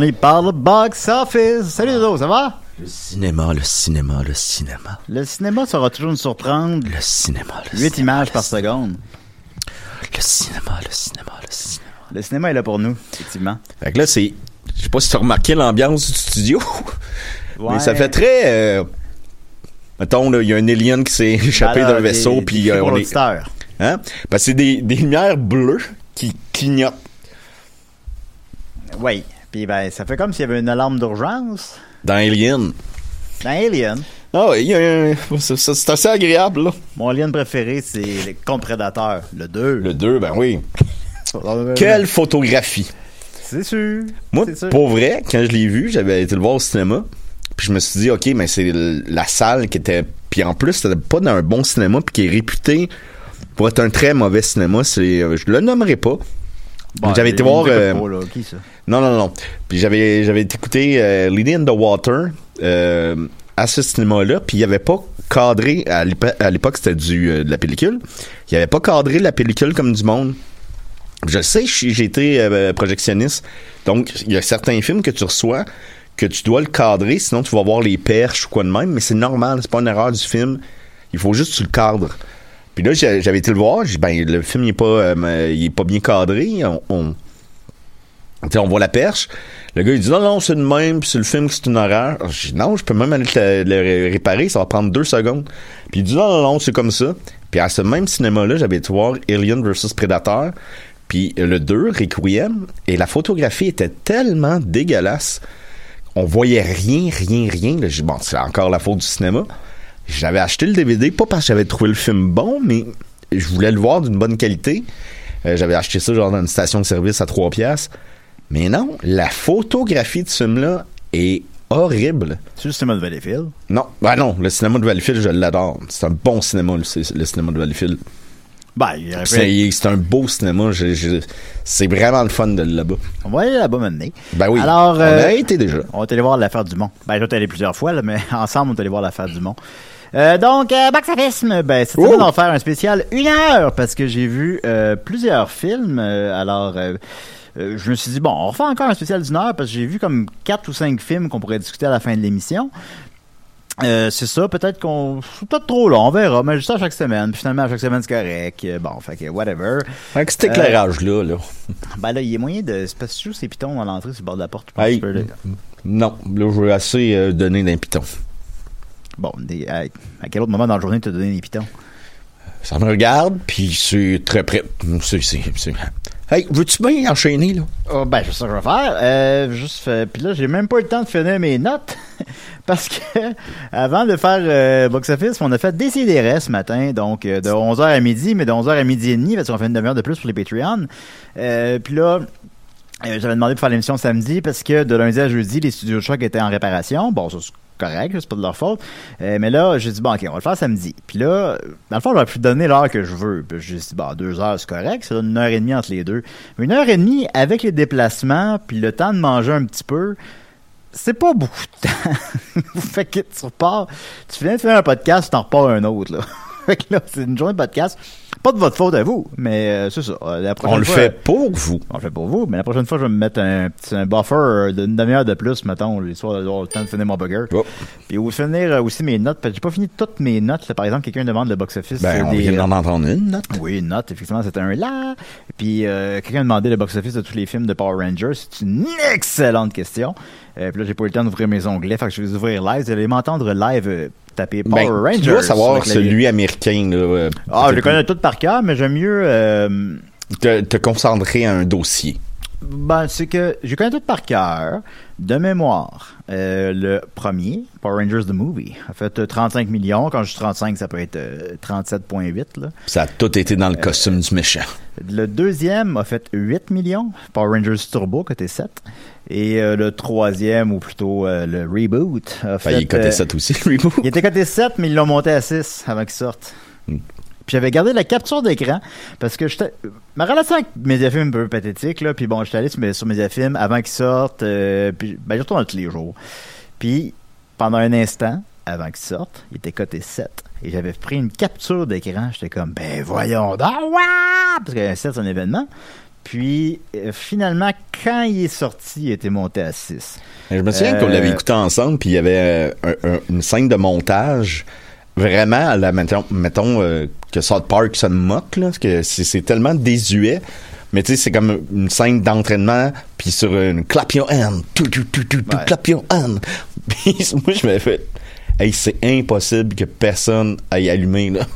On y parle box office. Salut Dodo, ça va? Le cinéma, le cinéma, le cinéma. Le cinéma saura toujours nous surprendre. Le cinéma, le 8 cinéma, images le par cinéma. seconde. Le cinéma, le cinéma, le cinéma. Le cinéma est là pour nous, effectivement. Fait que là, c'est. Je sais pas si tu as remarqué l'ambiance du studio. Ouais. Mais ça fait très. euh, mettons, il y a un alien qui s'est échappé d'un vaisseau, puis euh, on est. Hein? Parce que c'est des, des lumières bleues qui clignotent. Oui. Puis ben, ça fait comme s'il y avait une alarme d'urgence Dans Alien. dans Alien. Ah, il y a un- c'est assez agréable, là. Mon alien préféré, c'est les Contre Prédateurs, le 2. Le 2, ben oui. Quelle photographie. C'est sûr. Moi, c'est sûr. pour vrai, quand je l'ai vu, j'avais été le voir au cinéma. Puis je me suis dit, OK, mais c'est la salle qui était. Puis en plus, c'était pas dans un bon cinéma, puis qui est réputé pour être un très mauvais cinéma. Euh, je le nommerai pas. Bon, j'avais été voir. euh, pas, là. Qui ça? non, non, non. Puis j'avais, j'avais été écouter euh, Lady in the Water euh, à ce cinéma-là. Puis il n'y avait pas cadré, à l'épo- à l'époque, c'était du, de la pellicule. Il n'y avait pas cadré la pellicule comme du monde. Je sais, j'ai été projectionniste. Donc, il y a certains films que tu reçois que tu dois le cadrer, sinon tu vas voir les perches ou quoi de même. Mais c'est normal, c'est pas une erreur du film. Il faut juste que tu le cadres. Puis là, j'avais été le voir. J'ai ben, le film, il est pas, euh, il est pas bien cadré. On, on, on voit la perche. Le gars, il dit non, non, c'est le même, c'est le film c'est une horreur. Je dis non, je peux même aller le, le ré- réparer, ça va prendre deux secondes. Puis il dit non, non, non, c'est comme ça. Puis à ce même cinéma-là, j'avais été voir Alien vs Predator, puis le 2, Requiem, et la photographie était tellement dégueulasse. On voyait rien, rien, rien. Bon, c'est encore la faute du cinéma. J'avais acheté le DVD, pas parce que j'avais trouvé le film bon, mais je voulais le voir d'une bonne qualité. Euh, j'avais acheté ça genre dans une station de service à 3 piastres. Mais non, la photographie de ce film-là est horrible. C'est le cinéma de Valleyfield? Non, ben non, le cinéma de Valleyfield, je l'adore. C'est un bon cinéma, le, cinéma de Valleyfield. Ben, C'est un beau cinéma. je- je- c'est vraiment le fun de là-bas. On va aller là-bas maintenant. Ben oui, Alors, on euh, a été déjà. On est allé voir l'affaire du Mont. Ben, j'ai allé plusieurs fois, là, mais ensemble, on est allé voir l'affaire du Mont. Euh, donc, euh, Box Office, ben, cette semaine, on va faire un spécial une heure parce que j'ai vu euh, plusieurs films. Euh, alors, je me suis dit, bon, on refait encore un spécial d'une heure parce que j'ai vu comme quatre ou cinq films qu'on pourrait discuter à la fin de l'émission. Euh, c'est ça, peut-être qu'on. C'est peut-être trop long, on verra, mais juste à chaque semaine. Puis finalement, à chaque semaine, c'est correct. Bon, fait que whatever. Avec cet éclairage-là, là. Ben là, il y a moyen de. C'est parce que juste ces pitons dans l'entrée sur le bord de la porte. Hey, non, là, je veux assez euh, donner d'un piton. Bon, des- à, à quel autre moment dans la journée tu as donné des pitons? Ça me regarde, puis c'est très près. C'est, c'est, c'est- Hey, veux-tu bien enchaîner, là? Oh, ben, je sais ce que je vais faire. Euh, juste, fait- puis là, j'ai même pas eu le temps de finir mes notes. parce que, avant de faire euh, Box Office, on a fait Décideret ce matin. Donc, euh, de 11h à midi, mais de 11h à midi et demi, parce qu'on fait une demi-heure de plus pour les Patreons. Euh, puis là, euh, j'avais demandé de faire l'émission samedi parce que de lundi à jeudi, les studios de choc étaient en réparation. Bon, ça c'est correct, c'est pas de leur faute. Euh, mais là, j'ai dit, bon, ok, on va le faire samedi. Puis là, dans le fond, j'aurais pu donner l'heure que je veux. Puis j'ai dit, bon, deux heures, c'est correct. Ça donne une heure et demie entre les deux. Mais une heure et demie avec les déplacements, puis le temps de manger un petit peu, c'est pas beaucoup de temps. fait que tu repars, tu viens de faire un podcast, tu t'en repars un autre, là. fait que là, c'est une journée de podcast. Pas de votre faute à vous, mais euh, c'est ça. Euh, La prochaine On le fois- fait pour vous. on le fait pour vous, mais la prochaine fois, je vais me mettre un petit un buffer euh, d'une demi-heure de plus, mettons, l'histoire d'avoir le temps de finir mon burger. Oh. Puis ou finir aussi mes notes, parce que j'ai pas fini toutes mes notes. là. Par exemple, quelqu'un demande le box-office. Ben, on des- vient d'en entendre une, note. Oui, une note, effectivement, c'était un là. Puis euh, quelqu'un a demandé le box-office de tous les films de Power Rangers. C'est une excellente question. Euh, puis là, j'ai pas eu le temps d'ouvrir mes onglets, fait que je vais les ouvrir live. Vous allez m'entendre live euh, taper Power Ben, Rangers. tu dois savoir celui américain, là. euh, Ah, je le connais tout par cœur, mais j'aime mieux... euh, te, te concentrer à un dossier. Ben, c'est que je connais tout par cœur, de mémoire. Euh, le premier, Power Rangers The Movie, a fait euh, 35 millions. Quand je dis 35, ça peut être euh, 37,8. là. Ça a tout été dans le costume du méchant. Le deuxième a fait 8 millions, Power Rangers Turbo, côté 7. Et euh, le troisième, ou plutôt euh, le reboot, a fait... Ben, il est euh, 7 aussi, le reboot. il était côté 7, mais ils l'ont monté à 6 avant qu'il sorte. Hmm. Puis j'avais gardé la capture d'écran parce que j'étais. Ma relation avec Mediafilm est un peu pathétique, là. Puis bon, j'étais allé sur, sur Mediafilm avant qu'ils sortent. euh, puis ben, j'y retourne tous les jours. Puis pendant un instant, avant qu'ils sortent, il était coté 7. Et j'avais pris une capture d'écran. J'étais comme, ben voyons donc, ouais! Parce que 7, c'est un événement. Puis, euh, finalement, quand il est sorti, il était monté à 6. Je me souviens Euh, qu'on l'avait écouté ensemble, puis il y avait euh, un- un- une scène de montage vraiment mettons, mettons euh, que South Park se moque là, parce que c'est tellement désuet. Mais tu sais, c'est comme une scène d'entraînement, puis sur une clap your hand, tout, tout, tout, tout, tout, Ouais. clap your hand. Puis moi, je m'avais fait, hey, c'est impossible que personne aille allumer, là.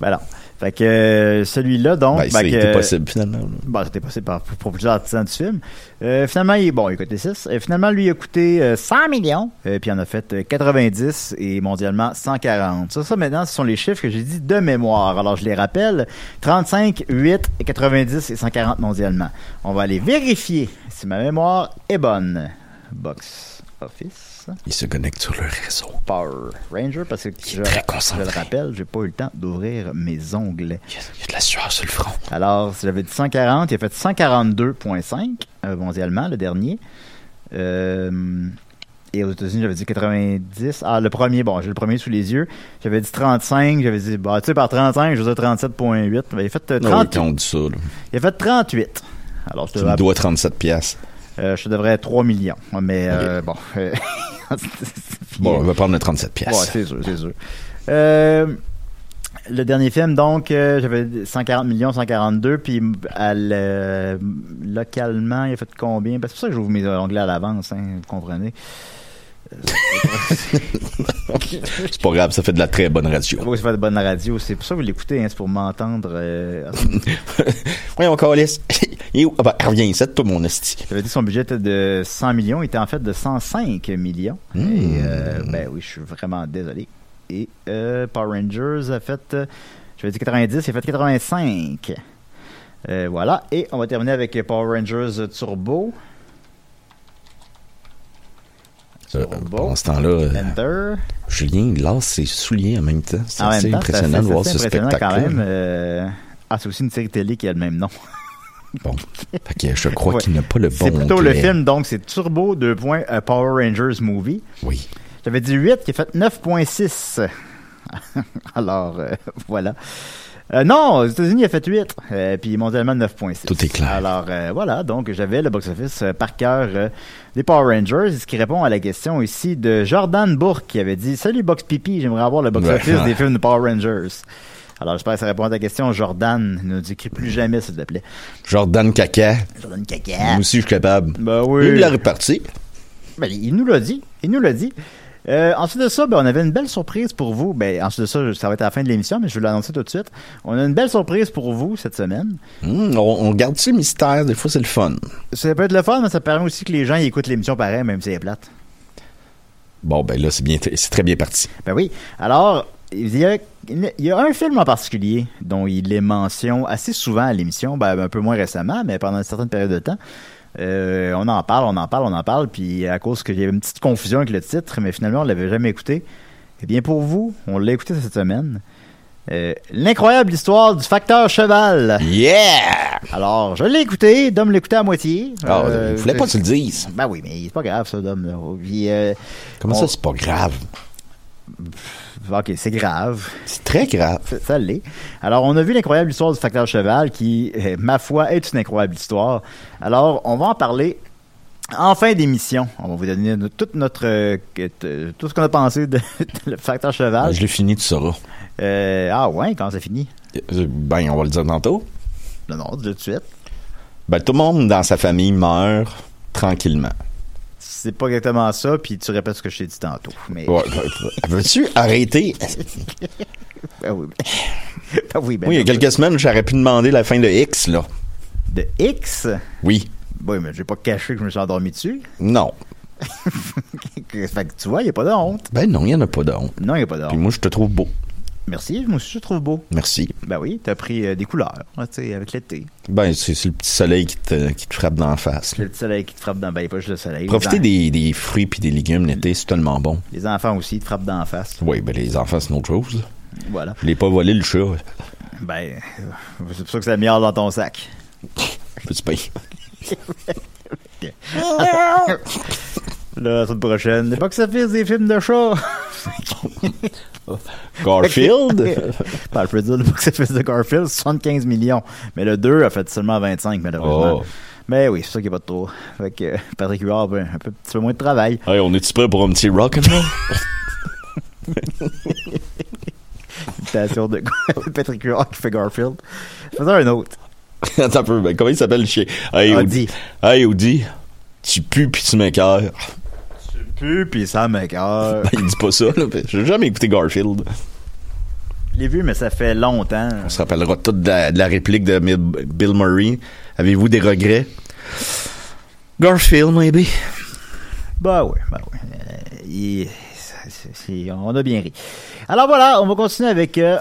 Ben non. Fait que euh, celui-là, donc... Ben, ben c'était possible, finalement. Bon, c'était possible pour, pour plusieurs artisans du film. Euh, finalement, il, bon, il a coûté 6. Euh, finalement, lui, il a coûté euh, 100 millions. Puis il en a fait euh, 90 et mondialement 140. Ça, ça, maintenant, ce sont les chiffres que j'ai dit de mémoire. Alors, je les rappelle. 35, 8, 90 et 140 mondialement. On va aller vérifier si ma mémoire est bonne. Box Office. Il se connecte sur le réseau. Power Ranger, parce que je, très je le rappelle, j'ai pas eu le temps d'ouvrir mes onglets. Il y a, il y a de la sueur sur le front. Alors, si j'avais dit 140, il a fait 142.5 euh, mondialement, le dernier. Euh, et aux États-Unis, j'avais dit 90. Ah, le premier, bon, j'ai le premier sous les yeux. J'avais dit 35, j'avais dit, bah, tu sais, par 35, je veux dire 37.8. Ben, il, a fait, euh, Ah oui, 30 quand on dit ça, là. il a fait 38. Alors, je te, Tu me devrais, dois 37 piastres. euh, je te devrais 3 millions. Mais, euh, bon. euh, Bon, on va prendre le 37 piastres. Ouais, c'est sûr, c'est sûr. Euh, le dernier film, donc, euh, j'avais 140 millions, 142, puis à le- localement, il a fait combien? C'est pour ça que j'ouvre mes onglets à l'avance, hein, vous comprenez. C'est pas grave, ça fait de la très bonne radio. Oui, c'est pas de bonne radio, c'est pour ça que vous l'écoutez, hein, c'est pour m'entendre. euh, Calis. Il est où? Ah ben, reviens ici, toi, mon esti. J'avais dit que son budget était de 100 millions, il était en fait de 105 millions. Hmm. Et, euh, ben oui, je suis vraiment désolé. Et euh, Power Rangers a fait, euh, j'avais dit 90, il a fait 85. Euh, voilà, et on va terminer avec Power Rangers Turbo. Euh, pendant ce temps-là, euh. Julien, lasse ses souliers en même temps. C'est assez temps, impressionnant de voir ce spectacle. quand même. euh, Ah, c'est aussi une série télé qui a le même nom. Bon. Fait que je crois Ouais. qu'il n'a pas le bon c'est plutôt le film, donc c'est Turbo 2. euh, Power Rangers Movie. Oui. J'avais dit 8, qui a fait 9.6. Alors, euh, voilà. Euh, non, aux États-Unis, il a fait 8. Euh, puis mondialement, 9.6. Tout est clair. Alors, euh, voilà. Donc, j'avais le box-office par cœur des Power Rangers, ce qui répond à la question ici de Jordan Bourque, qui avait dit Salut Box Pipi, j'aimerais avoir le box-office Ouais. des films de Power Rangers. Alors, j'espère que ça répond à ta question. Jordan, ne nous écris plus jamais, s'il te plaît. Jordan Caca. Jordan Caca. Moi aussi, je suis capable. Ben oui. Il l'a réparti. Ben, il nous l'a dit. Il nous l'a dit. Euh, ensuite de ça, ben, on avait une belle surprise pour vous. Ben, ensuite de ça, ça va être à la fin de l'émission, mais je vais l'annoncer tout de suite. On a une belle surprise pour vous cette semaine. Hum, on, on garde ce mystère. Des fois, c'est le fun. Ça peut être le fun, mais ça permet aussi que les gens y écoutent l'émission pareil, même si elle est plate. Bon, ben là, c'est bien, c'est très bien parti. Ben oui. Alors, il y, a, il y a un film en particulier dont il est mention assez souvent à l'émission, ben, un peu moins récemment, mais pendant une certaine période de temps. Euh, on en parle, on en parle, on en parle, puis à cause qu'il y avait une petite confusion avec le titre, mais finalement on l'avait jamais écouté. Eh bien pour vous, on l'a écouté cette semaine. Euh, L'incroyable histoire du facteur cheval. Yeah! Alors, je l'ai écouté, Dom l'a écouté à moitié. Ah, Euh, il fallait pas que tu le dises. Ben oui, mais c'est pas grave ça, Dom. là. Puis, euh, Comment on- ça, c'est pas grave? Ok, c'est grave. C'est très grave. Ça, ça l'est. Alors, on a vu l'incroyable histoire du facteur cheval qui, euh, ma foi, est une incroyable histoire. Alors, on va en parler en fin d'émission. On va vous donner toute notre, euh, t- tout ce qu'on a pensé de, de le facteur cheval. Je l'ai fini, tu sauras. Euh, ah ouais, quand finit? Euh, Ben, on va le dire tantôt. Non, non, de suite. Ben, tout le monde dans sa famille meurt tranquillement. C'est pas exactement ça, puis tu répètes ce que je t'ai dit tantôt. Mais, Ouais, ben, Veux-tu arrêter? Ben oui, ben, ben oui, ben Oui, il y a quelques semaines, j'aurais pu demander la fin de X, là. De X? Oui. Oui, mais j'ai pas caché que je me suis endormi dessus. Non. fait que tu vois, il n'y a pas de honte. Ben non, il n'y en a pas de honte. Non, il n'y a pas de Puis honte. moi, je te trouve beau. Merci, moi aussi, je trouve beau. Merci. Ben oui, t'as pris euh, des couleurs, hein, tu sais, avec l'été. Ben, c'est le petit soleil qui te, qui te frappe dans la face. Le petit soleil qui te frappe dans ben, pas juste le soleil. Profiter des, des fruits puis des légumes l'été, c'est tellement bon. les enfants aussi te frappent dans la face. Oui, ben les enfants, c'est une autre chose. Voilà. Je l'ai pas volé, le chat. Ben, c'est pour ça que ça meilleur dans ton sac. Petit pain. La semaine prochaine, les box office des films de chat. Garfield? ben, je peux dire le box-office de Garfield, 75 millions. Mais le 2 a fait seulement 25, malheureusement. Oh. Mais oui, c'est ça qu'il n'y a pas de trop. Fait que euh, Patrick Huard, ben, un peu, petit peu moins de travail. Hey, on est-tu prêt pour un petit rock'n'roll? Imitation de Patrick Huard qui fait Garfield. Faisons un autre. Attends un peu, ben, comment il s'appelle le chien? Hey, Audi. Hey, Audi, tu pues pis tu m'écœures. Tu pues, puis ça m'écoeure. Ben, il dit pas ça, là. J'ai jamais écouté Garfield. Je l'ai vu, mais ça fait longtemps. On se rappellera tout de la, de la réplique de Bill Murray. Avez-vous des regrets? Garfield, maybe. Bah oui, bah oui. Euh, il- c'est- c'est- on a bien ri. Alors voilà, on va continuer avec euh,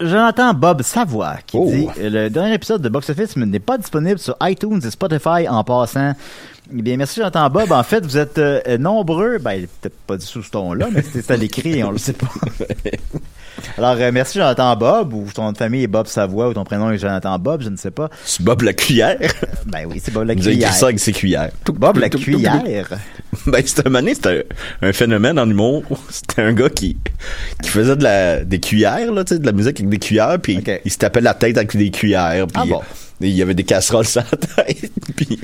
Jonathan Bob Savoie qui Oh. dit euh, le dernier épisode de Box Office n'est pas disponible sur iTunes et Spotify en passant. Eh bien, merci Jonathan Bob. En fait, vous êtes euh, nombreux. Ben, peut-être pas dit sous ce ton-là, mais c'était à l'écrit et on le sait pas. Alors, euh, merci Jonathan Bob, ou ton nom de famille est Bob Savoie, ou ton prénom est Jonathan Bob, je ne sais pas. C'est Bob la cuillère. Ben oui, c'est Bob la Il nous a écrit cuillère. ça avec ses cuillères. Bob la cuillère. Ben, c'était un c'était un, un phénomène en humour. C'était un gars qui, qui faisait de la, des cuillères, là, tu sais, de la musique avec des cuillères, puis il se tapait la tête avec des cuillères, puis Ah bon. il y avait des casseroles sur la tête, puis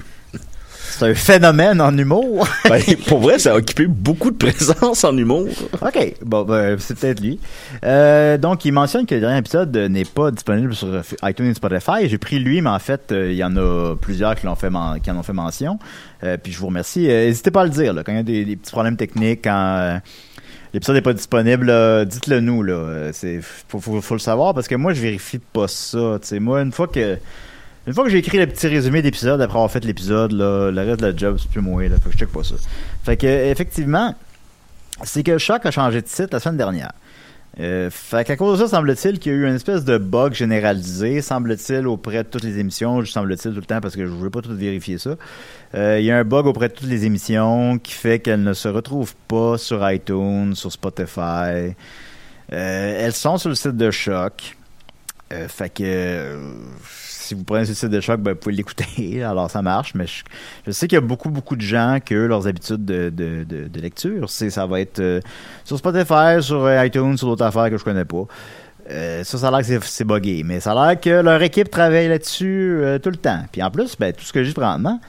C'est un phénomène en humour. ben, pour vrai, ça a occupé beaucoup de présence en humour. OK. Bon, ben, c'est peut-être lui. Euh, donc, il mentionne que le dernier épisode n'est pas disponible sur iTunes et Spotify. J'ai pris lui, mais en fait, euh, il y en a plusieurs qui, l'ont fait qui en ont fait mention. Euh, puis je vous remercie. N'hésitez pas à le dire, là, quand il y a des, des petits problèmes techniques, quand l'épisode n'est pas disponible, dites-le nous. Là. C'est, faut, faut, faut le savoir parce que moi, je vérifie pas ça. Moi, une fois que une fois que j'ai écrit le petit résumé d'épisode après avoir fait l'épisode, le reste de la job, c'est plus moi. Là, faut que je check pas ça. Fait que, effectivement, c'est que Choc a changé de site la semaine dernière. Euh, fait qu'à cause de ça, semble-t-il qu'il y a eu une espèce de bug généralisé, semble-t-il, auprès de toutes les émissions, semble-t-il tout le temps parce que je ne veux pas tout vérifier ça. Euh, il y a un bug auprès de toutes les émissions qui fait qu'elles ne se retrouvent pas sur iTunes, sur Spotify. Euh, elles sont sur le site de Choc. Euh, fait que euh, si vous prenez ce site de choc, ben, vous pouvez l'écouter. Alors ça marche, mais je, sais qu'il y a beaucoup, beaucoup de gens que leurs habitudes de, lecture, ça va être euh, sur Spotify, sur iTunes, sur d'autres affaires que je connais pas. Ça, ça a l'air que c'est- buggé, mais ça a l'air que leur équipe travaille là-dessus tout le temps. Puis en plus, ben, tout ce que j'ai présentement,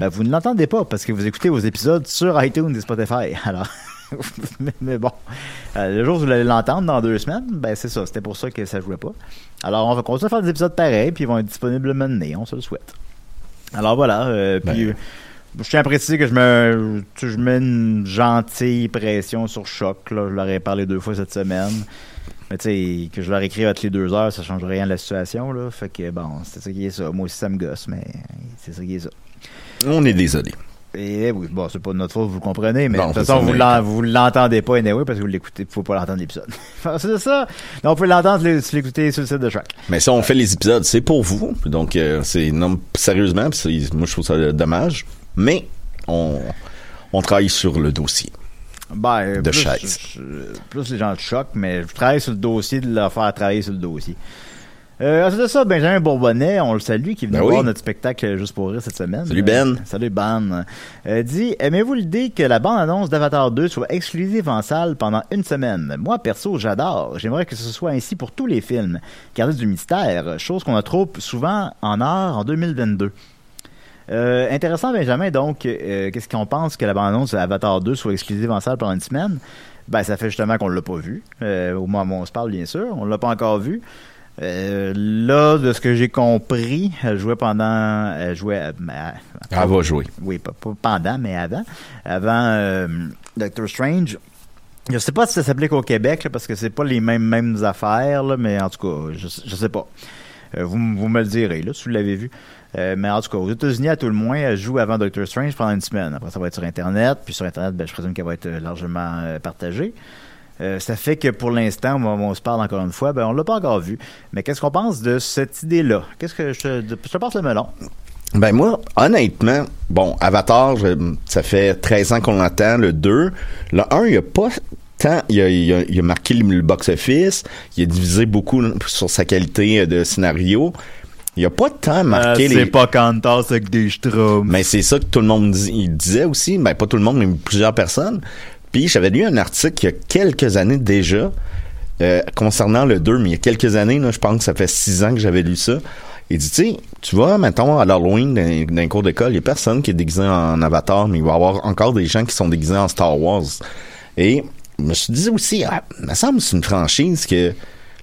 ben, vous ne l'entendez pas parce que vous écoutez vos épisodes sur iTunes et Spotify. Alors, mais, bon, Euh, le jour où vous allez l'entendre dans deux semaines, ben c'est ça. C'était pour ça que ça jouait pas. Alors, on va continuer à faire des épisodes pareils, puis ils vont être disponibles maintenant. On se le souhaite. Alors voilà. euh, puis, Ben. euh, je tiens à préciser que je me, je mets une gentille pression sur Choc. Là. Je leur ai parlé deux fois cette semaine. Mais tu sais, que je leur écris toutes les deux heures, ça change rien de la situation. Là. Fait que bon, c'est ça qui est ça. Moi aussi, ça me gosse, mais c'est ça qui est ça. On est désolé. Et oui, bon, c'est pas de notre faute, vous le comprenez, mais Non, de toute façon, vous vous l'entendez pas anyway parce que vous l'écoutez, faut pas l'entendre l'épisode. c'est ça. Donc, vous pouvez l'entendre si l'écoutez sur le site de Choc. Mais si on fait les épisodes, c'est pour vous. Donc, euh, c'est non, sérieusement, moi je trouve ça euh, dommage. Mais on, on travaille sur le dossier. Ben, De plus, chaise. Plus les gens de choc, mais je travaille sur le dossier de leur faire travailler sur le dossier. Euh, ensuite de ça, Benjamin Bourbonnet, on le salue, qui est venu Ben oui. voir notre spectacle juste pour rire cette semaine. Salut, Ben. Euh, salut Ben. Euh, dit, aimez-vous l'idée que la bande-annonce d'Avatar 2 soit exclusive en salle pendant une semaine? Moi, perso, j'adore. J'aimerais que ce soit ainsi pour tous les films. Garder du mystère, chose qu'on a trop souvent en art en 2022. Euh, intéressant, Benjamin. Donc, euh, qu'est-ce qu'on pense que la bande-annonce d'Avatar 2 soit exclusive en salle pendant une semaine? Ben, ça fait justement qu'on l'a pas vu. Euh, au moment où on se parle, bien sûr. On l'a pas encore vu. Euh, là, de ce que j'ai compris, elle jouait pendant... Elle jouait... à- Elle va jouer. oui, pas, pas pendant, mais avant. Avant euh, Doctor Strange. Je sais pas si ça s'applique au Québec, là, parce que c'est pas les mêmes, mêmes affaires, là, mais en tout cas, je, je sais pas. Euh, vous, vous me le direz, là, si vous l'avez vu. Euh, mais en tout cas, aux États-Unis, à tout le moins, elle joue avant Doctor Strange pendant une semaine. Après, ça va être sur Internet. Puis sur Internet, ben, je présume qu'elle va être euh, largement euh, partagée. Euh, ça fait que pour l'instant, on se parle encore une fois, ben, on l'a pas encore vu. Mais qu'est-ce qu'on pense de cette idée-là? Qu'est-ce que je te, je te passe le melon? Ben moi, honnêtement, bon, Avatar, je- ça fait 13 ans qu'on l'attend, le 2. Le 1, il a pas tant... Il a, il a- il a marqué le, box-office, il a divisé beaucoup sur sa qualité euh, de scénario. Il a pas tant marqué Euh, les... C'est pas Cantas avec des schtroumpfs. Mais c'est ça que tout le monde dis- il disait aussi, ben pas tout le monde, mais plusieurs personnes. J'avais lu un article il y a quelques années déjà euh, concernant le 2, mais il y a quelques années, je pense que ça fait six ans que j'avais lu ça. Il dit, tu tu vois, mettons, à l'Halloween, dans, dans un cours d'école, il y a personne qui est déguisé en Avatar, mais il va y avoir encore des gens qui sont déguisés en Star Wars. Et je me suis dit aussi, ah, il me semble que c'est une franchise que,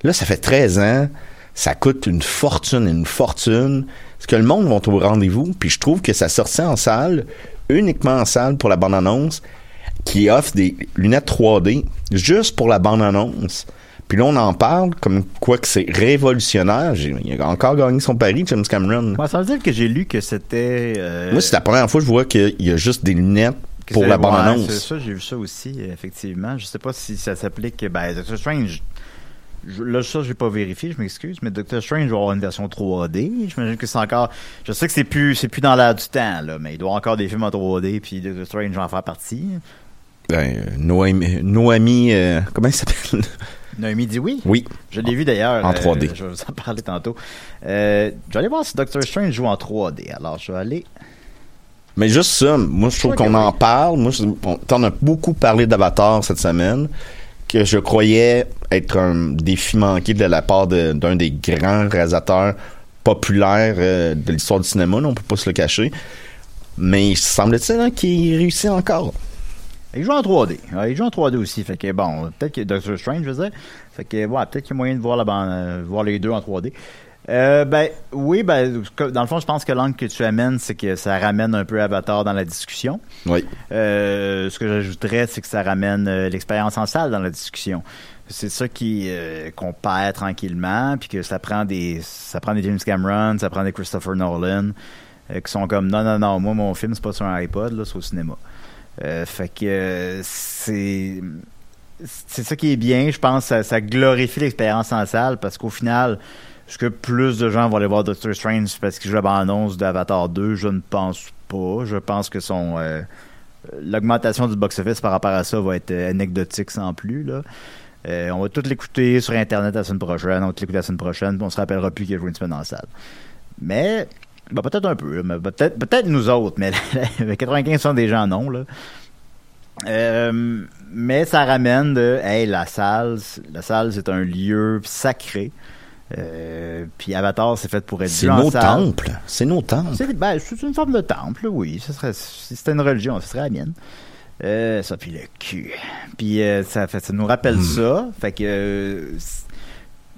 là, ça fait 13 ans, ça coûte une fortune, une fortune. Est-ce que le monde va au rendez-vous? Puis je trouve que ça sortait en salle, uniquement en salle pour la bande-annonce, qui offre des lunettes 3D juste pour la bande-annonce. Puis là, on en parle comme quoi que c'est révolutionnaire. Il a encore gagné son pari, James Cameron. Moi, ça veut dire que j'ai lu que c'était. euh, Moi, c'est la première fois que je vois qu'il y a juste des lunettes pour la bande-annonce. c'est ça, j'ai vu ça aussi, effectivement. Je sais pas si ça s'applique. Ben, Doctor Strange. je- là, ça, j'ai pas vérifié, je m'excuse, mais Doctor Strange va avoir une version 3D. J'imagine que c'est encore. Je sais que c'est plus, c'est plus dans l'air du temps, là, mais il doit avoir encore des films en 3D, puis Doctor Strange va en faire partie. Ben, euh, Noémie, Noémie, euh, comment il s'appelle? Noémie dit oui. Oui. Je l'ai vu d'ailleurs. En euh, 3D. je vais vous en parler tantôt. Euh, je vais aller voir si Doctor Strange joue en 3D. Alors, je vais aller. Mais juste ça, moi, je trouve qu'on en parle. Moi, je- on t'en a beaucoup parlé d'Avatar cette semaine, que je croyais être un défi manqué de la part de- d'un des grands réalisateurs populaires euh, de l'histoire du cinéma, là, on peut pas se le cacher. Mais il semble-t-il hein, qu'il réussit encore. Il joue en 3D. Ouais, il joue en 3D aussi. Fait que bon, peut-être que Doctor Strange, je veux dire. Fait que ouais, peut-être qu'il y a moyen de voir, la bande, euh, voir les deux en 3D. Euh, ben oui, ben dans le fond, je pense que l'angle que tu amènes, c'est que ça ramène un peu Avatar dans la discussion. Oui. Euh, ce que j'ajouterais, c'est que ça ramène euh, l'expérience en salle dans la discussion. C'est ça qui qu'on perd tranquillement, puis que ça prend des ça prend des James Cameron, ça prend des Christopher Nolan, qui sont comme non non non, moi mon film c'est pas sur un iPod là, c'est au cinéma. Euh, fait que euh, c'est c'est ça qui est bien, je pense, ça, ça glorifie l'expérience en salle parce qu'au final, est-ce que plus de gens vont aller voir Doctor Strange parce qu'il joue la bande-annonce d'Avatar 2 Je ne pense pas. Je pense que son euh, l'augmentation du box-office par rapport à ça va être anecdotique sans plus. On va tout l'écouter sur Internet la semaine prochaine. On va l'écouter la semaine prochaine. On se rappellera plus qu'il a joué une semaine en salle. Mais, ben, peut-être un peu. mais peut-être, peut-être nous autres. Mais 95% des gens non. Là. Euh, mais ça ramène de, hey, la salle, la salle c'est un lieu sacré. Euh, puis Avatar, c'est fait pour être C'est nos salle. temples. C'est nos temples. C'est ben, c'est une forme de temple, oui. Ce serait, si c'était une religion, ce serait la mienne. Euh, ça, puis le cul. Puis euh, ça, fait, ça nous rappelle ça. Fait que. euh,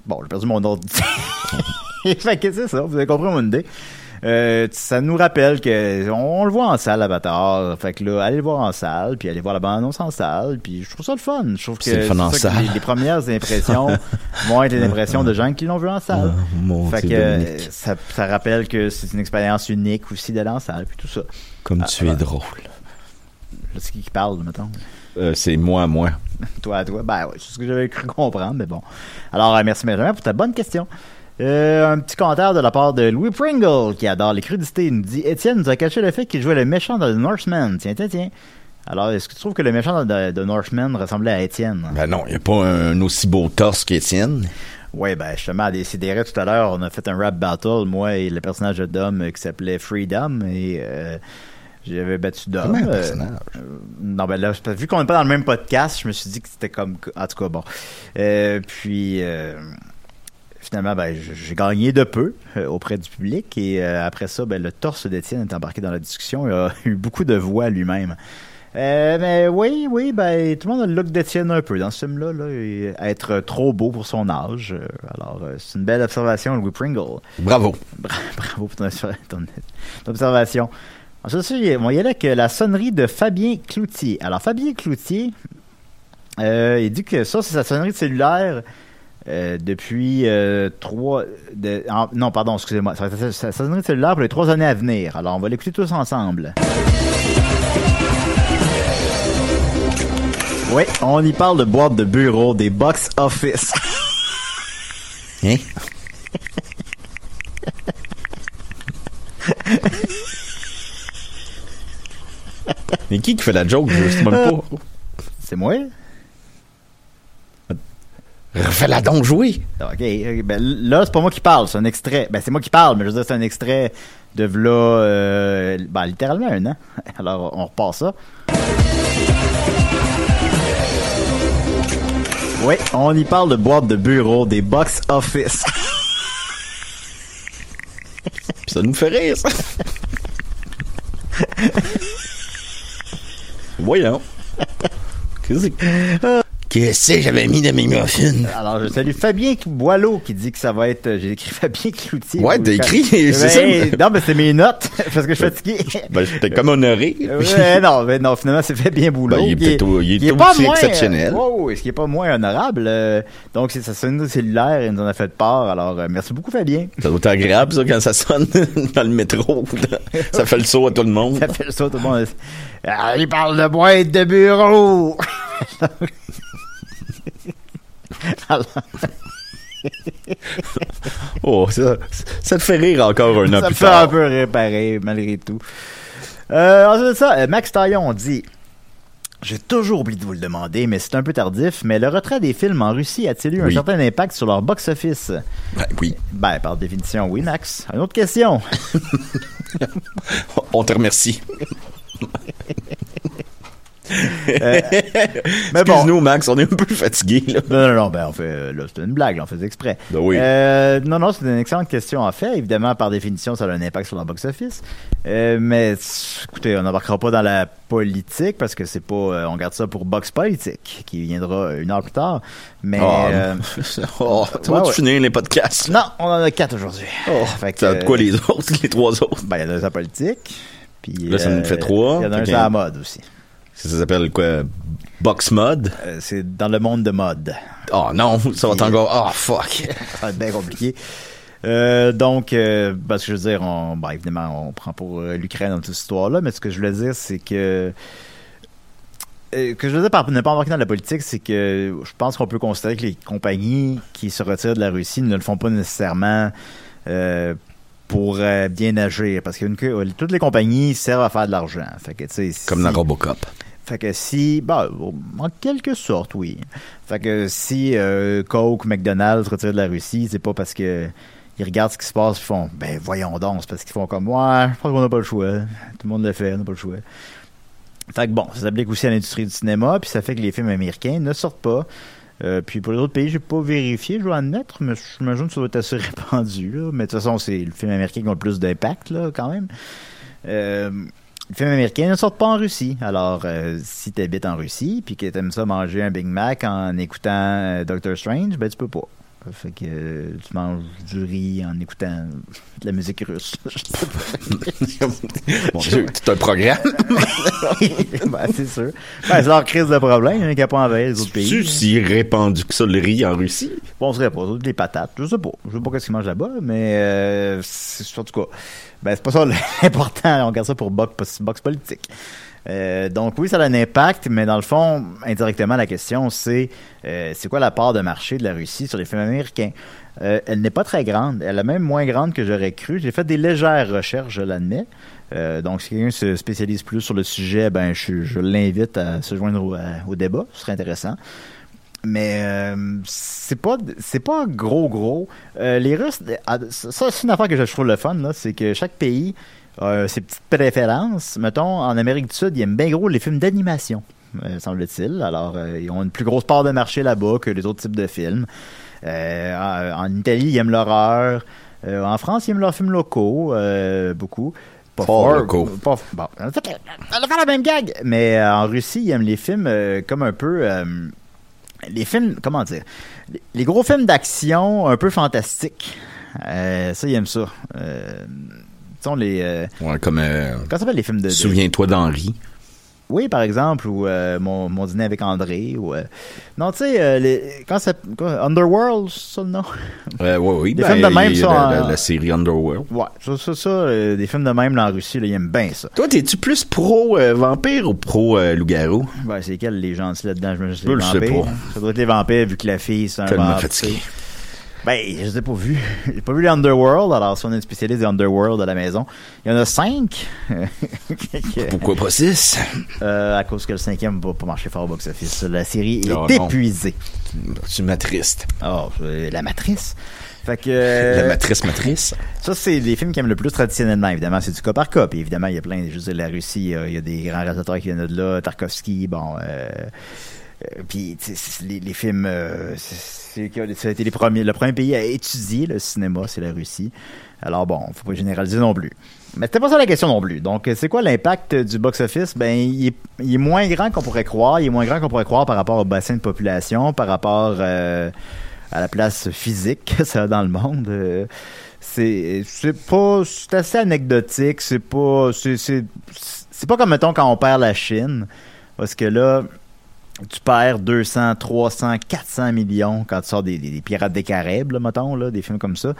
bon, j'ai perdu mon ordre. fait que c'est ça, vous avez compris mon idée. Euh, ça nous rappelle que on, le voit en salle Avatar. Fait que là, allez le voir en salle, puis allez voir la bande-annonce en salle. Puis je trouve ça le fun. Je trouve que C'est le fun en que salle. Les, les premières impressions vont être les impressions de gens qui l'ont vu en salle. Ah, mon Fait Dieu, que euh, ça, ça rappelle que c'est une expérience unique aussi d'aller en salle, puis tout ça. Comme Ah, tu es ouais. drôle. Sais qui qui parle, mettons. Euh, c'est moi, moi. Toi toi. Ben oui, c'est ce que j'avais cru comprendre, mais bon. Alors, euh, merci Benjamin pour ta bonne question. Euh, un petit commentaire de la part de Louis Pringle, qui adore les crudités. Il nous dit Étienne nous a caché le fait qu'il jouait le méchant dans The Northman. Tiens, tiens, tiens. Alors, est-ce que tu trouves que le méchant de, de Northman ressemblait à Étienne? Ben non, il n'y a pas un aussi beau torse qu'Étienne. Oui, ben justement, à Décideret, tout à l'heure, on a fait un rap battle, moi et le personnage de Dom euh, qui s'appelait Freedom, et euh, j'avais battu un Euh, personnage? euh, non, ben là, vu qu'on n'est pas dans le même podcast, je me suis dit que c'était comme... En tout cas, bon. Euh, puis... Finalement, ben, j'ai gagné de peu euh, auprès du public et euh, après ça, ben, le torse d'Étienne est embarqué dans la discussion. Il a eu beaucoup de voix lui-même. Euh, mais oui, oui, ben, tout le monde a le look d'Étienne un peu dans ce film-là, là, et être trop beau pour son âge. Alors, c'est une belle observation, Louis Pringle. Bravo. Bra- Bravo pour ton, ton- ton observation. Ensuite, on y aller avec la sonnerie de Fabien Cloutier. Alors, Fabien Cloutier, euh, il dit que ça, c'est sa sonnerie de cellulaire euh, depuis euh, trois... de- en- non, pardon, excusez-moi. Ça sa sonnerie de cellulaire pour les trois années à venir. Alors, on va l'écouter tous ensemble. Oui, on y parle de boîtes de bureau, des box office. Hein? Mais qui qui fait la joke? Je sais même pas. C'est moi? Refais-la donc jouer. OK. ok, Ben, là, c'est pas moi qui parle, c'est un extrait. Ben, c'est moi qui parle, mais je veux dire, c'est un extrait de v'là, euh, ben, littéralement un an. Alors, on repart ça. Oui, on y parle de boîtes de bureau, des box office. Puis ça nous fait rire, ça. Voyons. Qu'est-ce que... Qu'est-ce que j'avais mis dans mes muffins? Alors, je salue Fabien Boileau qui dit que ça va être. euh, J'ai écrit Fabien Cloutier. Ouais, t'as écrit, c'est Ben, ça. Non, mais c'est mes notes parce que je suis fatigué. Ben, j'étais comme honoré. Ouais, non, mais non, finalement, c'est Fabien Boulot. Ben, il est qui plutôt- il est qui aussi exceptionnel. Euh, ouais, ouais, ce qui est pas moins honorable. euh, donc, ça sonne au cellulaire, il nous en a fait part. Alors, euh, merci beaucoup, Fabien. Ça doit être agréable, ça, quand ça sonne dans le métro. ça fait le saut à tout le monde. Ça fait ça, tout le monde. Ah, il parle de boîte de bureau. Alors, Oh, ça, ça te fait rire encore un an ça plus fait un tard. peu réparer, malgré tout. Euh, ensuite de ça, euh, Max Taillon dit J'ai toujours oublié de vous le demander, mais c'est un peu tardif, mais le retrait des films en Russie a-t-il eu un certain impact sur leur box-office Ben, oui. Ben, par définition, oui, Max. Une autre question. On te remercie. Euh, mais bon. Excuse-nous, Max, on est un peu fatigué, là. Non, non, non, ben, on fait, euh, là, c'était une blague, là, on faisait exprès. Ben oui. Euh, non, non, c'est une excellente question, en fait. Évidemment, par définition, ça a un impact sur leur box-office. Euh, mais, écoutez, on n'embarquera pas dans la politique parce que c'est pas, on garde ça pour box politique, qui viendra une heure plus tard. Mais, Oh, euh, oh, tu ouais, vas ouais. finir les podcasts? non, on en a quatre aujourd'hui. Oh, Fait que, ça a de quoi les autres, les trois autres? Ben, il y en a un sur la politique. Puis, Là, ça nous fait trois. Il y en a un que- la mode aussi. Ça s'appelle quoi? Box Mod? Euh, c'est dans le monde de mode. Oh non, ça va Puis- encore. Oh fuck. Ça va être bien compliqué. Euh, donc, euh, parce que je veux dire, on, ben, évidemment, on prend pour l'Ukraine dans toute cette histoire-là, mais ce que je voulais dire, c'est que. que je veux dire par ne pas embarquer dans la politique, c'est que je pense qu'on peut considérer que les compagnies qui se retirent de la Russie ne le font pas nécessairement pour bien agir, parce que une- toutes les compagnies servent à faire de l'argent. Fait que, Comme dans Robocop. Fait que si, bah, en quelque sorte, oui. Fait que si euh, Coke, McDonald's retirent de la Russie, c'est pas parce que ils regardent ce qui se passe et font, ben voyons donc, parce qu'ils font comme, ouais, je pense qu'on n'a pas le choix. Tout le monde le fait, on n'a pas le choix. Fait que bon, ça s'applique aussi à l'industrie du cinéma, puis ça fait que les films américains ne sortent pas. Euh, puis pour les autres pays, j'ai pas vérifié, je dois admettre, mais j'imagine que ça doit être assez répandu. Mais de toute façon, c'est le film américain qui a le plus d'impact, là, quand même. Euh, les films américains ne sortent pas en Russie. Alors, euh, si tu habites en Russie puis que tu aimes ça manger un Big Mac en écoutant euh, Doctor Strange, ben tu peux pas. Fait que euh, tu manges du riz en écoutant de la musique russe. Je sais pas. Mon Dieu, c'est un programme. ben, c'est sûr. Ben, c'est leur crise de problème, hein, qu'il n'y a pas envers les autres pays. Tu si répandu que ça le riz en Russie? Bon, on serait pas. Des patates. Je sais pas. Je sais pas qu'est-ce qu'ils mangent là-bas, mais euh, c'est- en tout cas, ben, c'est pas ça l'important. On regarde ça pour box, box politique. Euh, donc oui, ça a un impact, mais dans le fond, indirectement, la question c'est euh, c'est quoi la part de marché de la Russie sur les films américains? Euh, Elle n'est pas très grande. Elle est même moins grande que j'aurais cru. J'ai fait des légères recherches, je l'admets. Donc si quelqu'un se spécialise plus sur le sujet, ben je, l'invite à se joindre au débat. Ce serait intéressant. Mais euh, c'est pas c'est pas gros gros. Euh, les Russes, ah, ça c'est une affaire que je trouve le fun là, c'est que chaque pays a ses petites préférences. Mettons en Amérique du Sud, ils aiment bien gros les films d'animation, euh, semble-t-il. Alors ils ont une plus grosse part de marché là-bas que les autres types de films. En, Italie, ils aiment l'horreur. En France, ils aiment leurs films locaux, beaucoup. Pas Fort locaux. pas- bon, on fait va faire la même gag. Mais en Russie, ils aiment les films comme un peu les films, comment dire, les, gros films d'action un peu fantastiques. Euh, ça, ils aiment ça. Euh, sais, les, euh, Ouais, comme euh, comment ça s'appelle les films de, de- Souviens-toi d'Henri. Oui, par exemple, ou euh, mon, mon dîner avec André, ou euh, non, tu sais, euh, quand ça, quoi, Underworld, c'est ça le nom? Ouais, oui, Des ben, films de même, ça, la, en- la- la série Underworld. Ouais, ça, ça, ça des films de même là, en Russie, là, ils aiment bien ça. Toi, t'es-tu plus pro euh, vampire ou pro euh, loup-garou? Ouais, c'est quels les gentils là-dedans? Je me sais pas. Ça doit être les vampires, vu que la fille, c'est un Tellement vampire. fatigué. Ben, je les ai pas vus. J'ai pas vu les Underworld, alors si on est spécialiste des Underworld à la maison, il y en a cinq. Pourquoi pas six? euh, à cause que le cinquième va pas marcher fort au box-office. La série est Oh, épuisée. Tu m'attristes. Oh, euh, la matrice. Fait que. euh, La matrice matrice. Ça, c'est les films qui aiment le plus traditionnellement. Évidemment, c'est du cas par cas. Puis évidemment, il y a plein. Je veux dire, la Russie, euh, il y a des grands réalisateurs qui viennent de là. Tarkovsky, bon. Euh, Euh, puis sais, c'est- les, les films, euh, c'est ça a été les premiers, le premier pays à étudier le cinéma, c'est la Russie. Alors bon, faut pas généraliser non plus. Mais c'était pas ça la question non plus. Donc, euh, c'est quoi l'impact du box-office? Ben, il est, il est moins grand qu'on pourrait croire. Il est moins grand qu'on pourrait croire par rapport au bassin de population, par rapport euh, à la place physique que ça a dans le monde. Euh, c'est c'est pas c'est assez anecdotique c'est pas c'est c'est c'est pas comme mettons quand on perd la Chine parce que là tu perds 200 300 400 millions quand tu sors des, des, pirates des Caraïbes mettons là des films comme ça.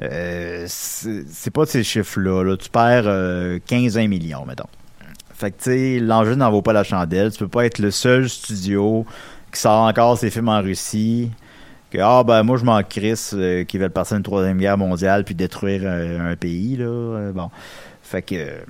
Euh, c'est pas de ces chiffres là, tu perds euh, 15-20 millions mettons. Fait que tu sais l'enjeu n'en vaut pas la chandelle. Tu peux pas être le seul studio qui sort encore ses films en Russie que ah ben moi je m'en crisse euh, qu'ils veulent passer une troisième guerre mondiale puis détruire euh, un pays là Euh, bon. Fait que euh,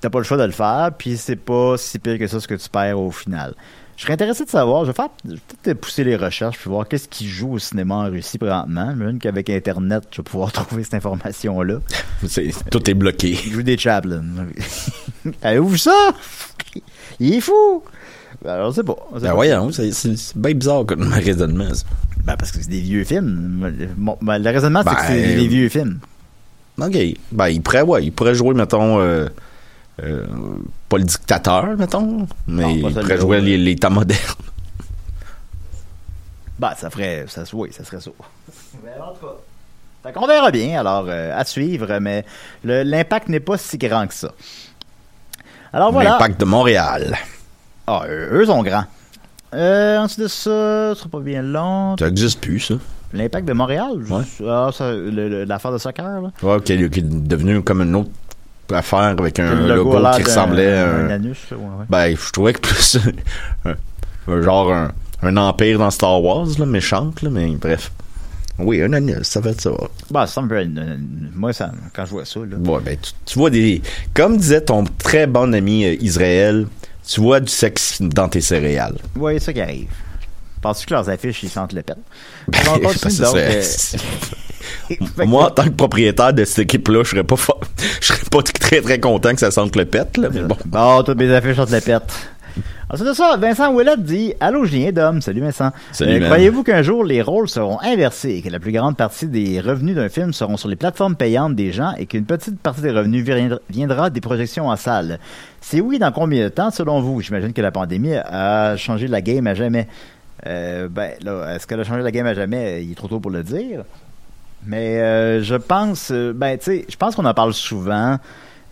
t'as pas le choix de le faire puis c'est pas si pire que ça ce que tu perds au final je serais intéressé de savoir je vais faire je vais peut-être pousser les recherches puis voir qu'est-ce qui joue au cinéma en Russie présentement même qu'avec internet je vais pouvoir trouver cette information là C'est- tout est bloqué. il joue des Chaplin avez-vous vu ça? Il est fou alors c'est pas Ben pas. voyons, c'est bien bizarre comme raisonnement. ça. Ben, parce que c'est des vieux films. Bon, ben, le raisonnement, c'est Ben, que c'est des vieux films. OK. Ben, il pourrait, ouais, il pourrait jouer, mettons, euh, euh, pas le dictateur, mettons, mais Non, il pourrait jouer ouais. les, les temps modernes. Ben, ça ferait. Ça, oui, ça serait ça. Mais en tout cas. Fait qu'on verra bien, alors, euh, à suivre, mais l'impact n'est pas si grand que ça. Alors voilà. L'impact de Montréal. Ah, eux, eux sont grands. Euh, ensuite de ça, ce sera pas bien long. Ça n'existe plus, ça. L'impact de Montréal, Ouais. ah, l'affaire de soccer, là. Ouais, qui, est- qui est devenu comme une autre affaire avec un Le logo, l'air qui ressemblait à un un... anus, ouais, ouais. Ben, je trouvais que plus... genre un, un empire dans Star Wars, là, méchante, là, mais bref. Oui, un anus, ça fait ça. Ben, ça me fait Moi, ça, quand je vois ça, là. Ouais, ben, tu, tu vois des. Comme disait ton très bon ami euh, Israël, tu vois du sexe dans tes céréales. Oui, c'est ça qui arrive. Penses-tu que leurs affiches, ils sentent le pet? Ben, Moi, en tant que propriétaire de cette équipe-là, je serais pas fa- je serais pas très très content que ça sente le pet, là, mais bon. Bon, toutes mes affiches sentent le pet. Ensuite de ça, Vincent Ouellet dit Allô Julien Dom, salut Vincent. Euh. Croyez-vous qu'un jour les rôles seront inversés et que la plus grande partie des revenus d'un film seront sur les plateformes payantes des gens et qu'une petite partie des revenus viendra- viendra des projections en salle Si oui, dans combien de temps selon vous? J'imagine que la pandémie a changé la game à jamais. Euh, ben là, est-ce qu'elle a changé la game à jamais? Il est trop tôt pour le dire. Mais euh, je pense, euh, ben tu sais, je pense qu'on en parle souvent